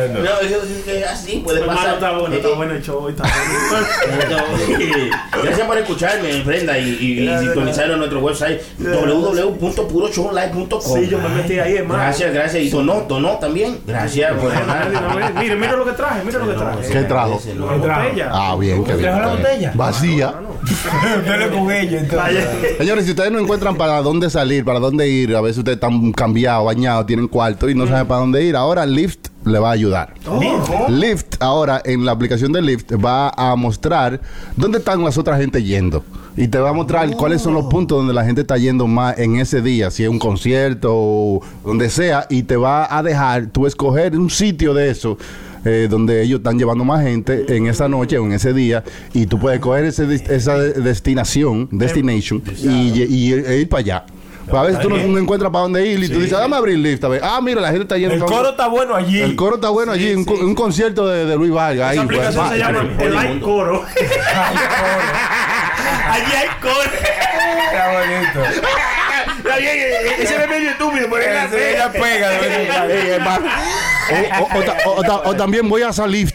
Speaker 6: No, eso es así puede
Speaker 7: Hermano,
Speaker 6: pasar.
Speaker 7: está bueno, está bueno el show. Está bueno.
Speaker 6: Gracias por escucharme, Brenda, y, y, y sintonizar en nuestro website www.puroshowlive.com.
Speaker 7: Sí, yo me metí ahí, hermano.
Speaker 6: Gracias, gracias. Y donó, donó también. Gracias por ganar.
Speaker 7: Mire, mire lo que traje, mire lo que traje.
Speaker 4: ¿Qué trajo?
Speaker 7: La botella.
Speaker 4: Ah, bien, qué bien.
Speaker 2: ¿Trajo la botella?
Speaker 4: Vacía.
Speaker 2: Dale con ella, entonces.
Speaker 4: Señores, si ustedes no encuentran para dónde salir, para dónde ir, a veces ustedes están cambiados, bañados, tienen cuarto y no saben para dónde ir, ahora Lyft le va a ayudar. Lyft ahora en la aplicación de Lyft va a mostrar dónde están las otras gente yendo. Y te va a mostrar cuáles son los puntos donde la gente está yendo más en ese día, si es un concierto o donde sea, y te va a dejar tú escoger un sitio de eso. eh, donde ellos están llevando más gente en esa noche o en ese día y tú puedes coger ese, esa de- destinación, destination y, y- e ir para allá. Pues a veces tú no, no encuentras para dónde ir y tú dices, dame abrir Lyft. A ver. Ah, mira, la gente está yendo.
Speaker 2: El coro está bueno allí.
Speaker 4: El coro está bueno allí, un, co- un concierto de, de Luis Vargas.
Speaker 7: Esa
Speaker 4: ahí, pues,
Speaker 7: aplicación
Speaker 4: va.
Speaker 7: se llama
Speaker 6: el
Speaker 7: el. Coro. Allí hay coro.
Speaker 2: Está bonito.
Speaker 7: Ese es medio estúpido, pero
Speaker 2: Ella, ella pega.
Speaker 4: O, o- o ta- o ta- o también voy a salir.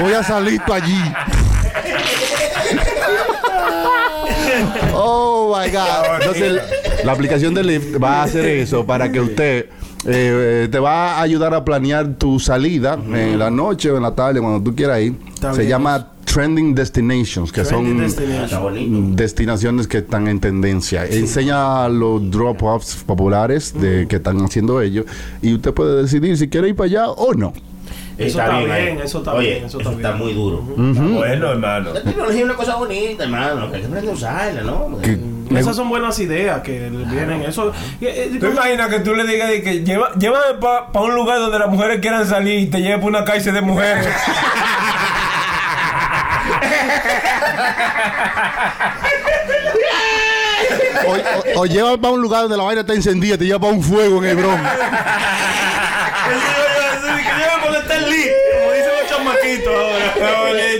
Speaker 4: Voy a salir allí. Oh my God. Entonces, la aplicación de Lyft va a hacer eso para que usted eh, te va a ayudar a planear tu salida en la noche o en la tarde, cuando tú quieras ir.
Speaker 7: Está
Speaker 4: Se
Speaker 7: bien.
Speaker 4: llama Trending Destinations, que
Speaker 7: Trending
Speaker 4: son destinaciones que están en tendencia. Enseña los drop-offs populares de que están haciendo ellos y usted puede decidir si quiere ir para allá o no.
Speaker 7: Eso está bien, eso está
Speaker 6: Oye,
Speaker 7: bien, eso está bien.
Speaker 6: muy duro.
Speaker 2: Está bueno, hermano.
Speaker 6: La tecnología es una cosa bonita, hermano. que Hay que aprender a usarla, ¿no?
Speaker 7: Esas son buenas ideas que le vienen. Eso. eh,
Speaker 2: ¿Tú imaginas que tú le digas de que lleva, llévame para un lugar donde las mujeres quieran salir y te lleve para una cárcel de mujeres?
Speaker 4: o, o- o lleva para un lugar donde la vaina está encendida, te lleva para un fuego en Hebrón.
Speaker 7: Eso yo iba a decir, como dicen los chamaquitos ahora.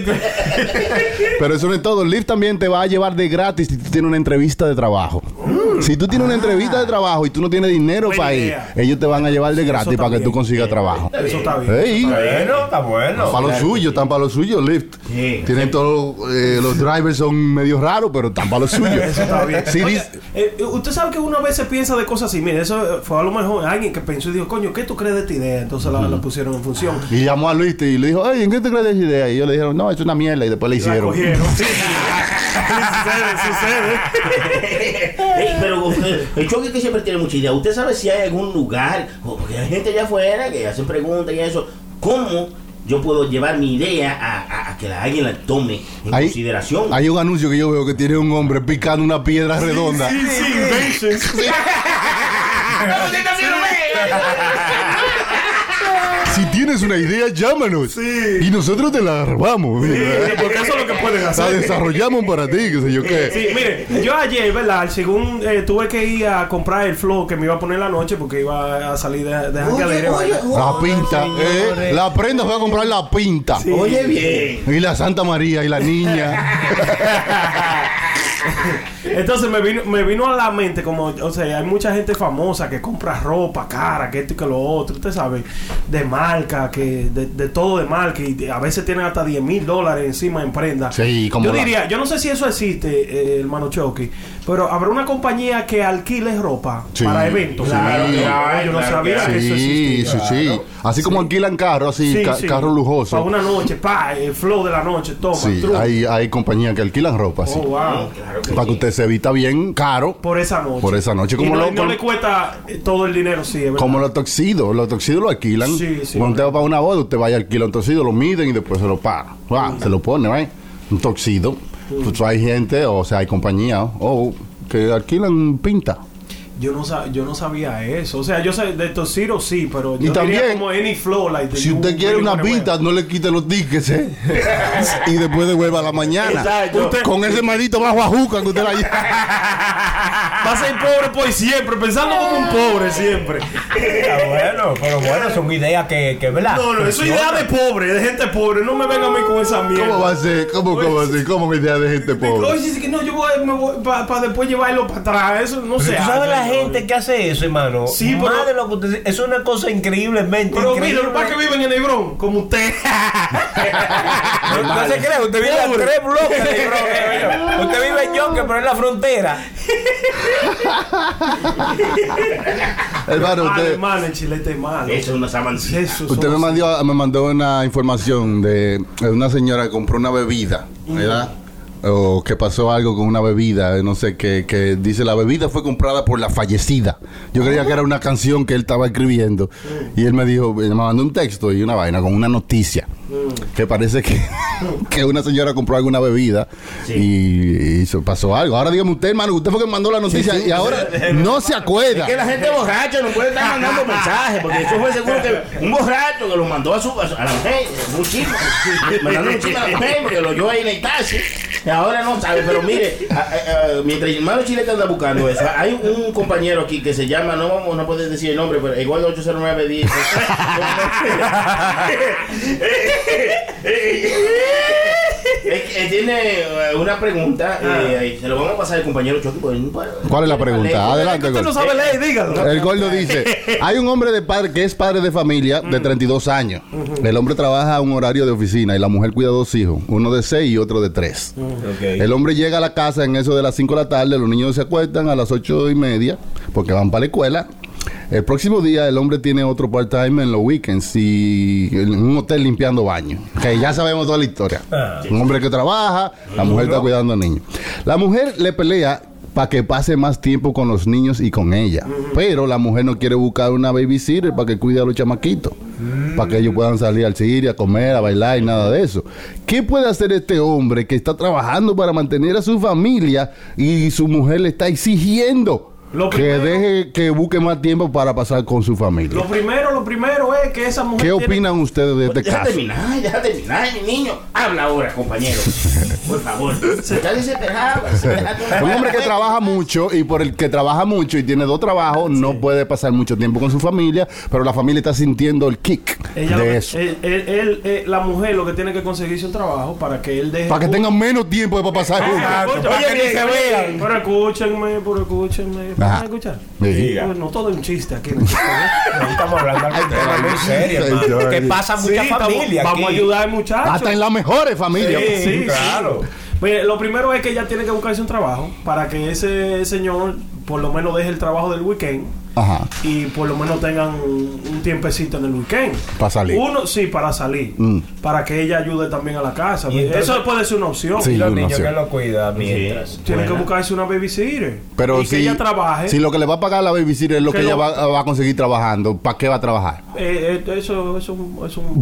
Speaker 4: Pero eso no es todo. Lyft también te va a llevar de gratis si tú tienes una entrevista de trabajo. Si tú tienes una entrevista de trabajo y tú no tienes dinero
Speaker 7: Buena
Speaker 4: para ir,
Speaker 7: idea.
Speaker 4: ellos te van a llevar de gratis para que tú consigas trabajo.
Speaker 7: Eso está bien.
Speaker 2: Está bueno, está bueno.
Speaker 4: para lo suyo, están para lo suyo, Lyft. Tienen todos eh, los drivers son medio raros, pero están para lo suyo.
Speaker 7: Eso está bien.
Speaker 4: Sí,
Speaker 7: Oye,
Speaker 4: dice-
Speaker 7: eh, eh, usted sabe que uno a veces piensa de cosas así. Mire, eso eh, fue a lo mejor alguien que pensó y dijo, coño, ¿qué tú crees de esta idea? Entonces la, la pusieron en función.
Speaker 4: y llamó a Luis y le dijo, oye, ¿en qué te crees de esa idea? Y ellos le dijeron, no, es una mierda. Y después le
Speaker 7: La
Speaker 4: hicieron.
Speaker 7: cogieron. Sí, sí. sucede, sucede.
Speaker 6: Pero usted, el choque que siempre tiene mucha idea. ¿Usted sabe si hay algún lugar, o porque hay gente allá afuera que hacen preguntas y eso, cómo yo puedo llevar mi idea a, a- a que la, alguien la tome en
Speaker 4: Hay,
Speaker 6: consideración?
Speaker 4: hay un anuncio que yo veo que tiene un hombre picando una piedra redonda.
Speaker 7: Sí, sí, inventions.
Speaker 4: Tienes una idea, llámanos. Y nosotros te la armamos.
Speaker 7: Porque eso es lo que pueden
Speaker 4: La
Speaker 7: hacer.
Speaker 4: desarrollamos para ti, qué sé yo qué.
Speaker 7: Sí, mire, yo ayer, ¿verdad? Según eh, tuve que ir a comprar el flow que me iba a poner la noche porque iba a salir de, de vaina.
Speaker 4: La pinta. eh, la prenda fue a comprar la pinta.
Speaker 6: Oye, bien.
Speaker 4: Y la Santa María y la niña.
Speaker 7: Entonces me vino, me vino a la mente como, o sea, hay mucha gente famosa que compra ropa cara, que esto y que lo otro, usted sabe, de marca, que de, de todo de marca y de- a veces tienen hasta 10 mil dólares encima en prenda.
Speaker 4: Sí, como
Speaker 7: Yo
Speaker 4: la-
Speaker 7: diría, yo no sé si eso existe, eh, hermano Chucky, pero habrá una compañía que alquile ropa
Speaker 4: Sí.
Speaker 7: para eventos.
Speaker 4: Claro,
Speaker 7: Sí.
Speaker 2: claro,
Speaker 7: yo no
Speaker 2: claro
Speaker 7: sabía
Speaker 2: que
Speaker 7: que eso
Speaker 4: Sí,
Speaker 7: existía.
Speaker 4: sí, sí. Así como alquilan carros, así,
Speaker 7: Sí,
Speaker 4: ca-
Speaker 7: sí.
Speaker 4: carros
Speaker 7: Para
Speaker 4: lujosos.
Speaker 7: una noche, pa, el flow de la noche, toma,
Speaker 4: Sí, hay, hay compañías que alquilan ropa, sí.
Speaker 7: Oh, wow.
Speaker 6: Claro que
Speaker 4: Para que
Speaker 6: sí.
Speaker 4: usted se evita bien caro.
Speaker 7: Por esa noche.
Speaker 4: Por esa noche,
Speaker 7: Y
Speaker 4: como
Speaker 7: no,
Speaker 4: lo-
Speaker 7: no le cuesta eh, todo el dinero, sí, es verdad.
Speaker 4: Como los toxidos, los toxidos lo alquilan.
Speaker 7: Sí, sí.
Speaker 4: Cuando usted va para una boda, usted vaya a alquilar un toxido, lo miden y después se lo paga. Ah, Se lo pone, ¿right? Un toxido. Pues hay gente, o sea, hay compañías, o que alquilan pinta.
Speaker 7: Yo no, sab- yo no sabía eso. O sea, yo sé de Tociro sí, pero
Speaker 4: Y
Speaker 7: yo diría
Speaker 4: también,
Speaker 7: como any flow. Like,
Speaker 4: Si usted quiere una vista, no le quite los tickets, ¿eh? y después devuelva a la mañana.
Speaker 7: Exacto. Usted-
Speaker 4: Con ese maldito bajo ajuca que usted la lleva.
Speaker 7: Va a ser pobre por siempre, pensando como un pobre siempre.
Speaker 5: Ah, bueno, pero bueno, son ideas que, que ¿verdad?
Speaker 7: No, no, eso es idea de pobre, de gente pobre. No me venga a mí con esa mierda.
Speaker 4: ¿Cómo va a ser? ¿Cómo, cómo así? ¿Cómo idea de gente pobre?
Speaker 7: Oye, dice que no, yo voy, me voy para después llevarlo para atrás. Eso no
Speaker 5: Pero
Speaker 7: sé.
Speaker 5: Gente que hace eso, hermano.
Speaker 7: Sí,
Speaker 5: Más
Speaker 7: pero-
Speaker 5: de lo que usted dice, es una cosa increíblemente
Speaker 7: Pero
Speaker 5: increíble.
Speaker 7: mira, para que viven en Hebrón, como usted.
Speaker 5: No, se cree, usted vive a tres bloques de Hebrón, Usted vive en Yonke, pero en la frontera.
Speaker 4: Hermano, usted,
Speaker 7: hermano, el chilete es malo.
Speaker 6: Eso es una sabancita.
Speaker 7: Eso
Speaker 4: usted me, mandó, me mandó una información de, de una señora que compró una bebida, ¿verdad? O que pasó algo con una bebida, no sé, que, que dice la bebida fue comprada por la fallecida. Yo creía que era una canción que él estaba escribiendo. Y él me dijo, me mandó un texto y una vaina con una noticia. Que parece que, que una señora compró alguna bebida y, y pasó algo. Ahora dígame usted, hermano, usted fue que mandó la noticia y ahora no se acuerda.
Speaker 6: Es que la gente borracha no puede estar mandando mensajes, porque eso fue seguro que un borracho que lo mandó a su a, la mujer, un chico, mandando un chico a la mujer, porque lo oyó ahí en el taxi, y ahora no sabe, pero mire, a- a- a- mientras hermano Chile te anda buscando eso, hay un, un compañero aquí que se llama, no vamos, no puedes decir el nombre, pero igual 809 dice. Tiene eh, una pregunta, eh, se lo vamos a pasar al compañero Chucky.
Speaker 4: ¿Cuál es la pregunta? Adelante,
Speaker 7: Usted no
Speaker 4: Gordo.
Speaker 7: sabe leer, dígalo.
Speaker 4: El gordo dice, hay un hombre de padre que es padre de familia de 32 años. El hombre trabaja a un horario de oficina y la mujer cuida dos hijos, uno de 6 y otro de 3. El hombre llega a la casa en eso de las 5 de la tarde, los niños se acuestan a las 8 y media porque van para la escuela. El próximo día el hombre tiene otro part-time en los weekends y en un hotel limpiando baños. Que ya sabemos toda la historia. Un hombre que trabaja, la mujer está cuidando a niños. La mujer le pelea para que pase más tiempo con los niños y con ella. Pero la mujer no quiere buscar una babysitter para que cuide a los chamaquitos. Para que ellos puedan salir al cine, a comer, a bailar y nada de eso. ¿Qué puede hacer este hombre que está trabajando para mantener a su familia y su mujer le está exigiendo
Speaker 7: Lo
Speaker 4: que deje que busque más tiempo para pasar con su familia?
Speaker 7: Lo primero, lo primero es que esa mujer.
Speaker 4: ¿Qué
Speaker 7: tiene-
Speaker 4: opinan ustedes de este
Speaker 6: Deja
Speaker 4: caso?
Speaker 6: terminar, deja terminar, mi niño. Habla ahora, compañero. Por favor. Está desesperado.
Speaker 4: Un hombre que trabaja mucho y por el que trabaja mucho y tiene dos trabajos no puede pasar mucho tiempo con su familia, pero la familia está sintiendo el kick
Speaker 7: Ella
Speaker 4: de eso.
Speaker 7: él- él- él- eh, la mujer lo que tiene que conseguirse un trabajo para que él deje.
Speaker 4: Para que tengan menos tiempo para pasar juntos.
Speaker 7: Oye,
Speaker 5: para que
Speaker 7: bien,
Speaker 5: ni se vean.
Speaker 7: Pero escúchenme, pero escúchenme.
Speaker 4: Ajá.
Speaker 7: ¿Van a escuchar?
Speaker 4: Sí.
Speaker 7: No todo es un chiste aquí. en el chiste.
Speaker 5: No estamos hablando de un tema muy serio, hermano. Que pasa mucha
Speaker 7: Sí,
Speaker 5: familia
Speaker 7: Vamos a ayudar al muchacho.
Speaker 4: Hasta en las mejores familias.
Speaker 5: Sí,
Speaker 7: Sí,
Speaker 5: claro.
Speaker 7: Mire, lo primero es que ella tiene que buscarse un trabajo para que ese señor por lo menos deje el trabajo del weekend
Speaker 4: Ajá.
Speaker 7: y por lo menos tengan un, tiempecito en el weekend.
Speaker 4: Para salir.
Speaker 7: Uno, sí, para salir.
Speaker 4: Mm.
Speaker 7: Para que ella ayude también a la casa.
Speaker 5: Y entonces-
Speaker 7: Eso puede ser una opción.
Speaker 4: Sí.
Speaker 5: Y los
Speaker 4: una
Speaker 5: niños
Speaker 4: opción.
Speaker 5: que lo cuidan mientras.
Speaker 7: Tiene que buscarse una babysitter.
Speaker 4: Pero
Speaker 7: y
Speaker 4: si,
Speaker 7: que ella trabaje.
Speaker 4: si lo que le va a pagar la babysitter es lo
Speaker 7: Que
Speaker 4: que, ella
Speaker 7: lo-
Speaker 4: va, va a conseguir trabajando, ¿para qué va a trabajar?
Speaker 7: Eh, eh, eso es un, es un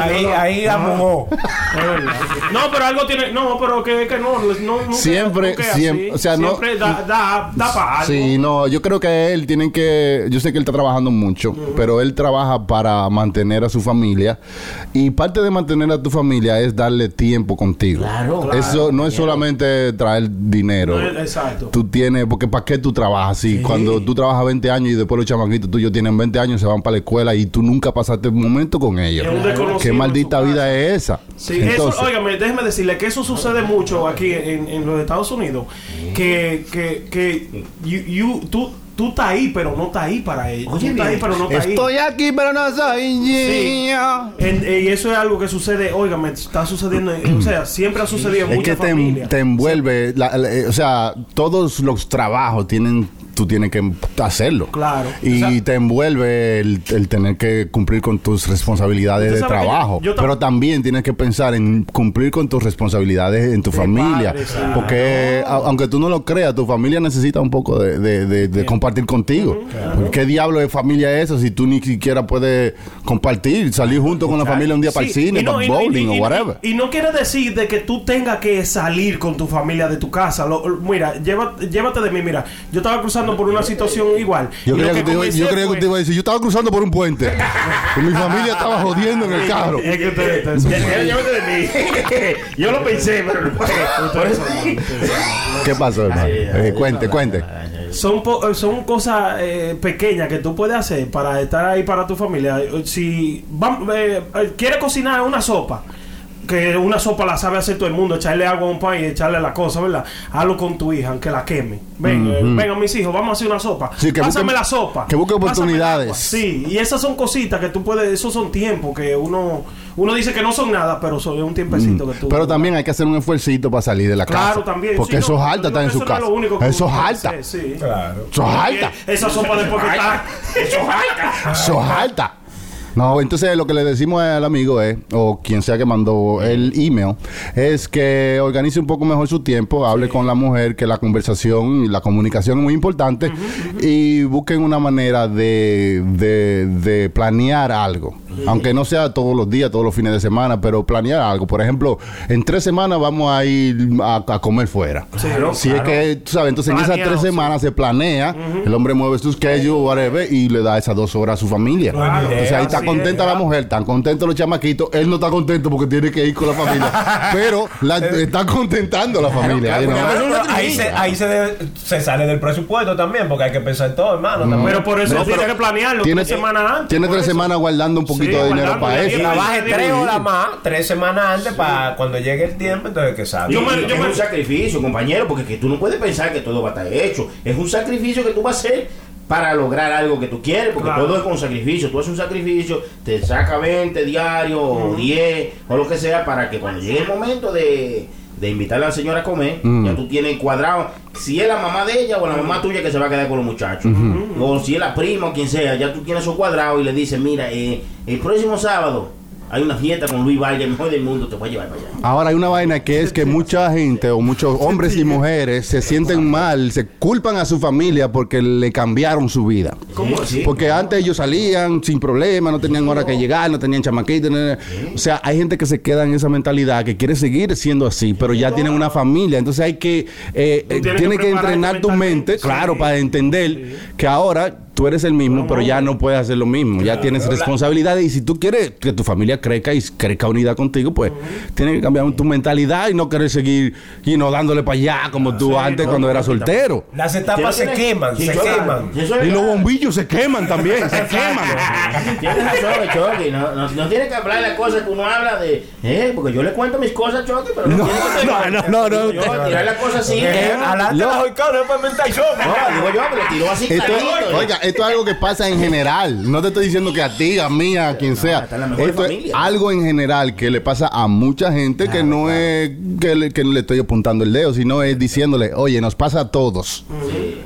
Speaker 5: Ahí, ahí la mojó.
Speaker 7: No, pero algo tiene. No, pero que, que no,
Speaker 4: Siempre,
Speaker 7: nunca
Speaker 4: siempre,
Speaker 7: así.
Speaker 4: o sea, no-
Speaker 7: da, da, da para algo.
Speaker 4: Sí, no, yo creo que él tiene que, yo sé que él está trabajando mucho, pero él trabaja para mantener a su familia y parte de mantener a tu familia es darle tiempo contigo.
Speaker 6: Claro.
Speaker 4: Eso no es solamente traer dinero.
Speaker 7: No exacto.
Speaker 4: Tú tienes, porque ¿para qué tú trabajas? Si cuando tú trabajas 20 años y después los chamaquitos tuyos tienen 20 años, se van para la escuela y tú nunca pasaste un momento con ellos. ¿Qué maldita vida es esa?
Speaker 7: Sí,
Speaker 4: Entonces,
Speaker 7: eso, óigame, déjeme decirle que eso sucede mucho aquí en, en los Estados Unidos. Que, que, que you, you- tú, tú estás ahí, pero no estás ahí para ellos. Tú
Speaker 6: Oye,
Speaker 7: estás ahí, pero no estás ahí.
Speaker 4: Estoy aquí, pero no soy
Speaker 7: Sí. En- eh, y eso es algo que sucede, óigame, está sucediendo, en- o sea, siempre ha sucedido en
Speaker 4: Es
Speaker 7: muchas
Speaker 4: que te,
Speaker 7: familias.
Speaker 4: te envuelve, la- la- eh, o sea, todos los trabajos tienen tú tienes que hacerlo.
Speaker 7: Claro.
Speaker 4: Y te envuelve el, el tener que cumplir con tus responsabilidades de trabajo.
Speaker 7: yo- yo tam-
Speaker 4: Pero también tienes que pensar en cumplir con tus responsabilidades en tu familia.
Speaker 7: padre, sí.
Speaker 4: Porque a- aunque tú no lo creas, tu familia necesita un poco de, de- de- de compartir contigo. ¿Qué diablo de familia es esa si tú ni siquiera puedes compartir, salir junto con la familia un día para el
Speaker 7: Sí,
Speaker 4: cine,
Speaker 7: no-
Speaker 4: para bowling
Speaker 7: y- y-
Speaker 4: o whatever?
Speaker 7: Y, no quiere decir de que tú tengas que salir con tu familia de tu casa. Lo- lo- mira, llévate, llévate de mí. Mira, yo estaba cruzando por una situación igual.
Speaker 4: Yo creía, que, te iba,
Speaker 7: comencé
Speaker 4: yo creía que te iba a decir, yo estaba cruzando por un puente. y mi familia estaba jodiendo en el carro.
Speaker 7: Es que
Speaker 6: de mí. Yo lo pensé, pero no. Por eso.
Speaker 4: ¿Qué pasó, hermano? Eh, cuente, cuente.
Speaker 7: son, po- son cosas eh, pequeñas que tú puedes hacer para estar ahí para tu familia. Si vam- eh, eh, quieres cocinar una sopa, que una sopa la sabe hacer todo el mundo, echarle agua a un pan y echarle la cosa, ¿verdad? Hazlo con tu hija, que la queme. Ven, eh, vengan mis hijos, vamos a hacer una sopa.
Speaker 4: Sí, que
Speaker 7: Pásame
Speaker 4: busque-
Speaker 7: la sopa.
Speaker 4: que busque oportunidades.
Speaker 7: Sí, y esas son cositas que tú puedes, esos son tiempos que uno uno dice que no son nada, pero son un tiempecito que tú.
Speaker 4: Pero también hay que hacer un esfuercito para salir de la
Speaker 7: Claro,
Speaker 4: casa.
Speaker 7: también.
Speaker 4: Porque
Speaker 7: Sí,
Speaker 4: eso
Speaker 7: no,
Speaker 4: es alta en su
Speaker 7: eso no es
Speaker 4: casa.
Speaker 7: lo único que
Speaker 4: Eso es alta.
Speaker 7: hacer, sí.
Speaker 2: Claro.
Speaker 4: Eso es alta.
Speaker 7: Esa sopa después que está.
Speaker 6: Eso es alta.
Speaker 4: Eso es alta. No, entonces lo que le decimos al amigo es, o quien sea que mandó el email, es que organice un poco mejor su tiempo, hable con la mujer, que la conversación y la comunicación es muy importante, y busquen una manera de, de, de planear algo. Aunque no sea todos los días, todos los fines de semana, pero planear algo. Por ejemplo, en tres semanas vamos a ir a, a comer fuera.
Speaker 7: Claro,
Speaker 4: si es que, tú sabes, entonces en esas tres
Speaker 7: sí.
Speaker 4: semanas se planea, el hombre mueve su schedule, whatever, y le da esas dos horas a su familia.
Speaker 2: Claro.
Speaker 4: Entonces ahí está Contenta la mujer, están contentos los chamaquitos, él no está contento porque tiene que ir con la familia, pero la, está contentando a la familia.
Speaker 2: ahí se, ahí se, debe- se sale del presupuesto también, porque hay que pensar todo, hermano.
Speaker 7: Pero por eso
Speaker 4: No,
Speaker 7: tienes
Speaker 4: pero
Speaker 7: que planearlo
Speaker 4: tiene-
Speaker 7: tres semanas antes.
Speaker 4: Tiene tres
Speaker 7: eso.
Speaker 4: semanas guardando un poquito
Speaker 7: Sí,
Speaker 4: de dinero para eso.
Speaker 2: Trabaje tres horas más, tres semanas antes, para cuando llegue el tiempo, entonces que sabe.
Speaker 7: Yo me-
Speaker 6: Y
Speaker 7: yo
Speaker 6: es
Speaker 7: me-
Speaker 6: un sacrificio, compañero, porque que tú no puedes pensar que todo va a estar hecho. Es un sacrificio que tú vas a hacer para lograr algo que tú quieres, porque
Speaker 7: Claro.
Speaker 6: todo es con sacrificio. Tú haces un sacrificio, te saca 20 diarios o 10 o lo que sea, para que cuando llegue el momento de, de invitar a la señora a comer,
Speaker 4: Mm.
Speaker 6: ya tú tienes cuadrado si es la mamá de ella o la mamá tuya que se va a quedar con los muchachos. O si es la prima o quien sea, ya tú tienes eso cuadrado y le dices, mira, eh, el próximo sábado hay una fiesta con Luis Valle, el mejor del mundo, te voy a llevar para allá.
Speaker 4: Ahora hay una vaina que es que mucha gente o muchos hombres y mujeres se sienten mal, se culpan a su familia porque le cambiaron su vida.
Speaker 6: ¿Cómo así?
Speaker 4: Porque antes ellos salían sin problema, no tenían hora que llegar, no tenían chamaquitos. no, no. O sea, hay gente que se queda en esa mentalidad que quiere seguir siendo así, pero ya tienen una familia. Entonces hay que, eh, eh,
Speaker 7: tienes que
Speaker 4: tiene que entrenar tu mente, claro,
Speaker 7: sí.
Speaker 4: para entender que ahora tú eres el mismo, pero ya no puedes hacer lo mismo. Ya tienes responsabilidades y si tú quieres que tu familia crezca y crezca unida contigo, pues tienes que cambiar tu mentalidad y no querer seguir y no dándole para allá como tú antes cuando eras soltero.
Speaker 2: Las etapas se
Speaker 6: Tienes-
Speaker 2: queman, se queman.
Speaker 4: Y los bombillos se queman también, se queman.
Speaker 6: Tienes razón, Chucky. No, no, no tiene que hablar las cosas que uno habla de. Eh, porque yo le cuento mis cosas, Chucky, pero no,
Speaker 4: No, no, no, no, no.
Speaker 6: Yo, tirar las cosas así. Eh,
Speaker 2: Adelante
Speaker 4: no.
Speaker 2: es para
Speaker 6: digo yo, pero tiró así.
Speaker 4: Oiga, esto es algo que pasa en general. No te estoy diciendo que a ti, a mí, a quien sea. Esto es algo en general que le pasa a mucha gente que no es que le, que le estoy apuntando el dedo, sino es diciéndole, oye, nos pasa a todos.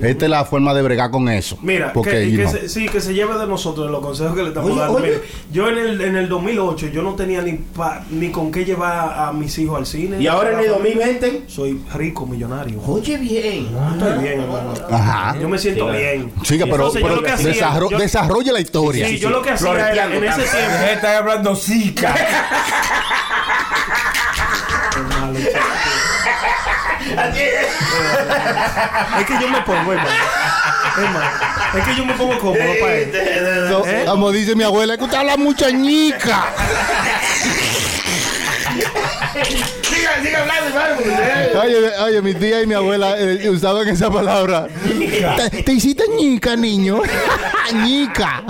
Speaker 4: Esta es la forma de bregar con eso.
Speaker 7: Mira,
Speaker 4: Porque,
Speaker 7: que, se, sí, que se lleve de nosotros los consejos que le estamos
Speaker 6: Oye,
Speaker 7: dando.
Speaker 6: oye.
Speaker 7: Mire, yo en el, en el 2008 yo no tenía ni pa- ni con qué llevar a mis hijos al cine.
Speaker 6: Y ahora en el 2020.
Speaker 7: soy rico, millonario.
Speaker 6: Oye, bien.
Speaker 7: Estoy bien, hermano.
Speaker 4: Ajá.
Speaker 7: Yo me siento
Speaker 6: Sí,
Speaker 7: bien.
Speaker 4: Chica, pero,
Speaker 7: Entonces, yo
Speaker 4: pero
Speaker 7: lo que hacía-
Speaker 4: desarro-
Speaker 7: yo-
Speaker 4: desarrolla la historia.
Speaker 7: Sí, yo lo que hacía era, en ese
Speaker 6: está.
Speaker 7: tiempo.
Speaker 2: Está hablando zika.
Speaker 7: Es que yo me pongo, hermano. Hermano, Es que yo me pongo cómodo para él.
Speaker 4: So,
Speaker 7: ¿Eh?
Speaker 4: Como dice mi abuela, que usted habla mucha ñica.
Speaker 6: Hablando,
Speaker 4: Oye, oye, mi tía y mi abuela eh, usaban esa palabra. Te, te hiciste ñica, niño. ñica.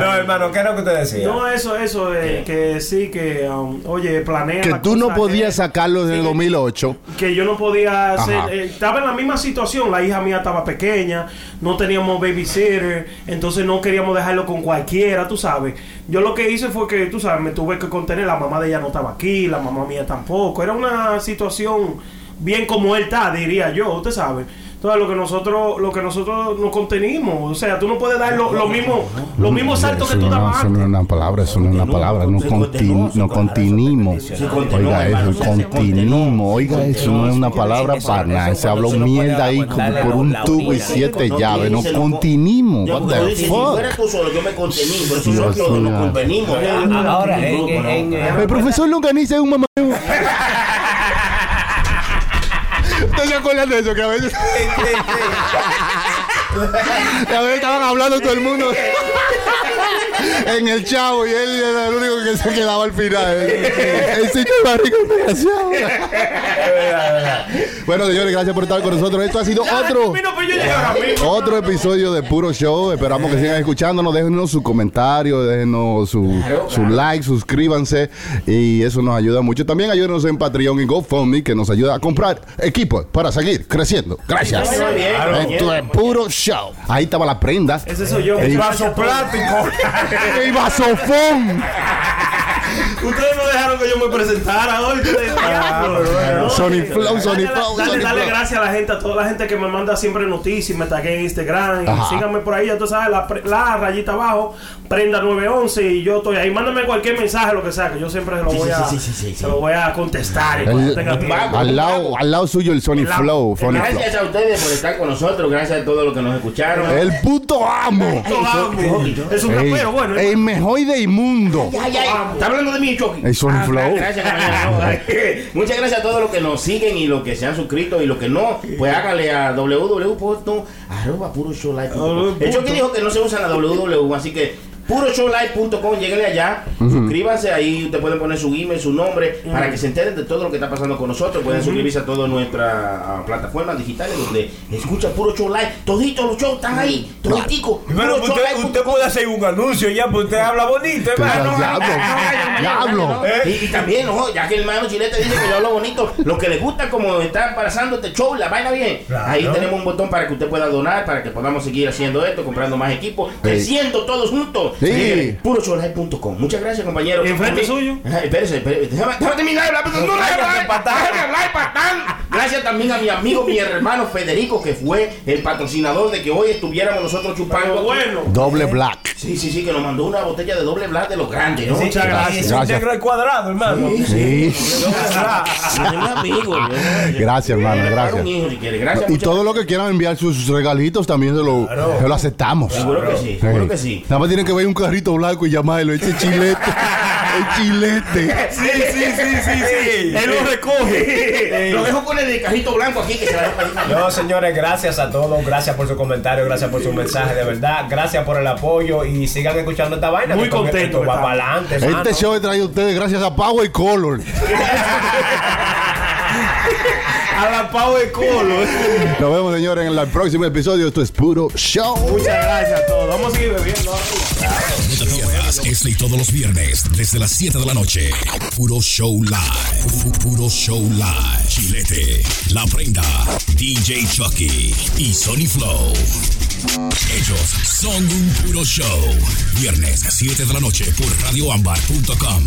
Speaker 2: No, hermano, ¿qué es lo que usted decía?
Speaker 7: No, eso, eso, eh, que sí, que, um, oye, planea.
Speaker 4: Que
Speaker 7: la
Speaker 4: tú no podías
Speaker 7: que-
Speaker 4: sacarlo desde el 2008.
Speaker 7: que yo no podía hacer, eh, estaba en la misma situación, la hija mía estaba pequeña, no teníamos babysitter, entonces no queríamos dejarlo con cualquiera, tú sabes. Yo lo que hice fue que, tú sabes, me tuve que contener, la mamá de ella no estaba aquí, la mamá mía tampoco, era una situación bien como él está, diría yo, usted sabe. Entonces, lo que nosotros, lo que nosotros nos contenimos. O sea, tú no puedes dar lo, lo mismo, los mismos saltos que tú
Speaker 4: no,
Speaker 7: dabas
Speaker 4: eso no es una palabra, eso no es una palabra. No, continu, no continimos. Oiga eso, continimos. Oiga eso, no es una palabra para nada. Se habló mierda ahí como por un tubo y siete llaves. No continimos.
Speaker 6: Yo,
Speaker 4: What the fuck?
Speaker 6: fuera tú solo, yo me contení, pero si
Speaker 4: Dios mío.
Speaker 6: nos convenimos.
Speaker 5: Ahora,
Speaker 4: El profesor Longaniza es un mamá. Que a veces estaban hablando todo el mundo. en el chavo y él era el único que se quedaba al final. El señor Barriga es desgraciado. bueno, señores, gracias por estar con nosotros. Esto ha sido otro. Otro episodio de Puro Show. Esperamos que sigan escuchándonos. Déjenos su comentario, déjenos su, su like, suscríbanse. Y eso nos ayuda mucho. También ayúdenos en Patreon y GoFundMe, que nos ayuda a comprar equipos para seguir creciendo. Gracias.
Speaker 6: Bien,
Speaker 4: Esto es Puro Show. Ahí estaba la prenda.
Speaker 7: Ese soy yo.
Speaker 4: El
Speaker 2: vaso plástico.
Speaker 4: ¡El vasofón!
Speaker 7: Ustedes no dejaron que yo me presentara hoy. No,
Speaker 4: Sony Flow, Sony Flow,
Speaker 7: Dale, dale gracias a la gente, a toda la gente que me manda siempre noticias, me tagué en Instagram. Y síganme por ahí, ya tú sabes, la, rayita abajo, prenda 911 y yo estoy ahí. Mándame cualquier mensaje, lo que sea, que yo siempre se lo voy a,
Speaker 6: sí, sí, sí, sí.
Speaker 7: se lo voy a contestar.
Speaker 4: El-
Speaker 7: tenga
Speaker 4: al, lado, al lado suyo el Sony Flow. Sony Flow.
Speaker 6: Gracias a ustedes por estar con nosotros, gracias a todos los que nos escucharon.
Speaker 4: El puto amo.
Speaker 7: Es un rapero, bueno.
Speaker 4: el mejor de inmundo.
Speaker 6: Ay, ay, está hablando de mí, Chucky.
Speaker 4: El Sony Flow.
Speaker 6: Gracias, caballero. Muchas gracias a todos los que nos siguen y los que se han suscrito y los que no, pues hágale a www.puroshowlive.com. El Chucky dijo que no se usa la www, así que puroshowlive.com, lléguenle allá, suscríbanse ahí, ustedes pueden poner su email, su nombre, para que se enteren de todo lo que está pasando con nosotros. Pueden suscribirse a todas nuestras ah, plataformas digitales donde escuchan Puro Show Live. Toditos los shows están ahí, toditico.
Speaker 2: Pero usted, usted puede hacer un anuncio ya, pues usted habla bonito, hermano.
Speaker 4: Diablo. Diablo.
Speaker 6: Y, y también, ojo, ya que el hermano Chilete dice que yo hablo bonito, lo que le gusta como está pasando este show, la vaina bien. Ahí tenemos un botón para que usted pueda donar, para que podamos seguir haciendo esto, comprando más equipos, creciendo todos juntos.
Speaker 4: Sí.
Speaker 6: Muchas gracias, compañero.
Speaker 7: ¿Y enfrente suyo?
Speaker 6: Espérese, espérese. Déjame, déjame terminar de hablar, pero no
Speaker 2: Cállate,
Speaker 6: déjame hablar,
Speaker 2: patán.
Speaker 6: Gracias también a mi amigo, mi hermano Federico, que fue el patrocinador de que hoy estuviéramos nosotros chupando.
Speaker 7: Pero bueno.
Speaker 4: Doble black.
Speaker 6: Sí, sí, sí, que nos mandó una botella de doble black de los grandes, ¿no?
Speaker 7: Muchas gracias.
Speaker 2: Es un
Speaker 4: Gracias.
Speaker 2: negro al cuadrado, hermano.
Speaker 4: Sí.
Speaker 6: Amigo.
Speaker 4: Gracias, hermano. Gracias. Y todo lo que quieran enviar sus regalitos también se lo, se lo aceptamos.
Speaker 6: Seguro que sí, seguro que sí.
Speaker 4: Nada más tienen que ver un carrito blanco y llamarlo. Ese chilete. el chilete.
Speaker 7: Sí, sí, sí, sí, sí. Él lo recoge.
Speaker 6: Lo dejo con el cajito blanco aquí que se la dejo para
Speaker 5: No, señores, gracias a todos. Gracias por su comentario, gracias por su mensaje, de verdad. Gracias por el apoyo y sigan escuchando esta vaina.
Speaker 7: Muy contento
Speaker 5: Va para adelante,
Speaker 4: Este show a ustedes gracias a Power Color.
Speaker 7: A la Power Color.
Speaker 4: Nos vemos, señores, en el próximo episodio. Esto es puro show.
Speaker 7: Muchas gracias a todos. Vamos a seguir bebiendo.
Speaker 1: No te pierdas este y todos los viernes desde las 7 de la noche. Puro Show Live. Pu- Puro Show Live. Chilete, La Prenda, DJ Chucky y Sony Flow. Ellos son un puro show. Viernes 7 de la noche por radioambar.com.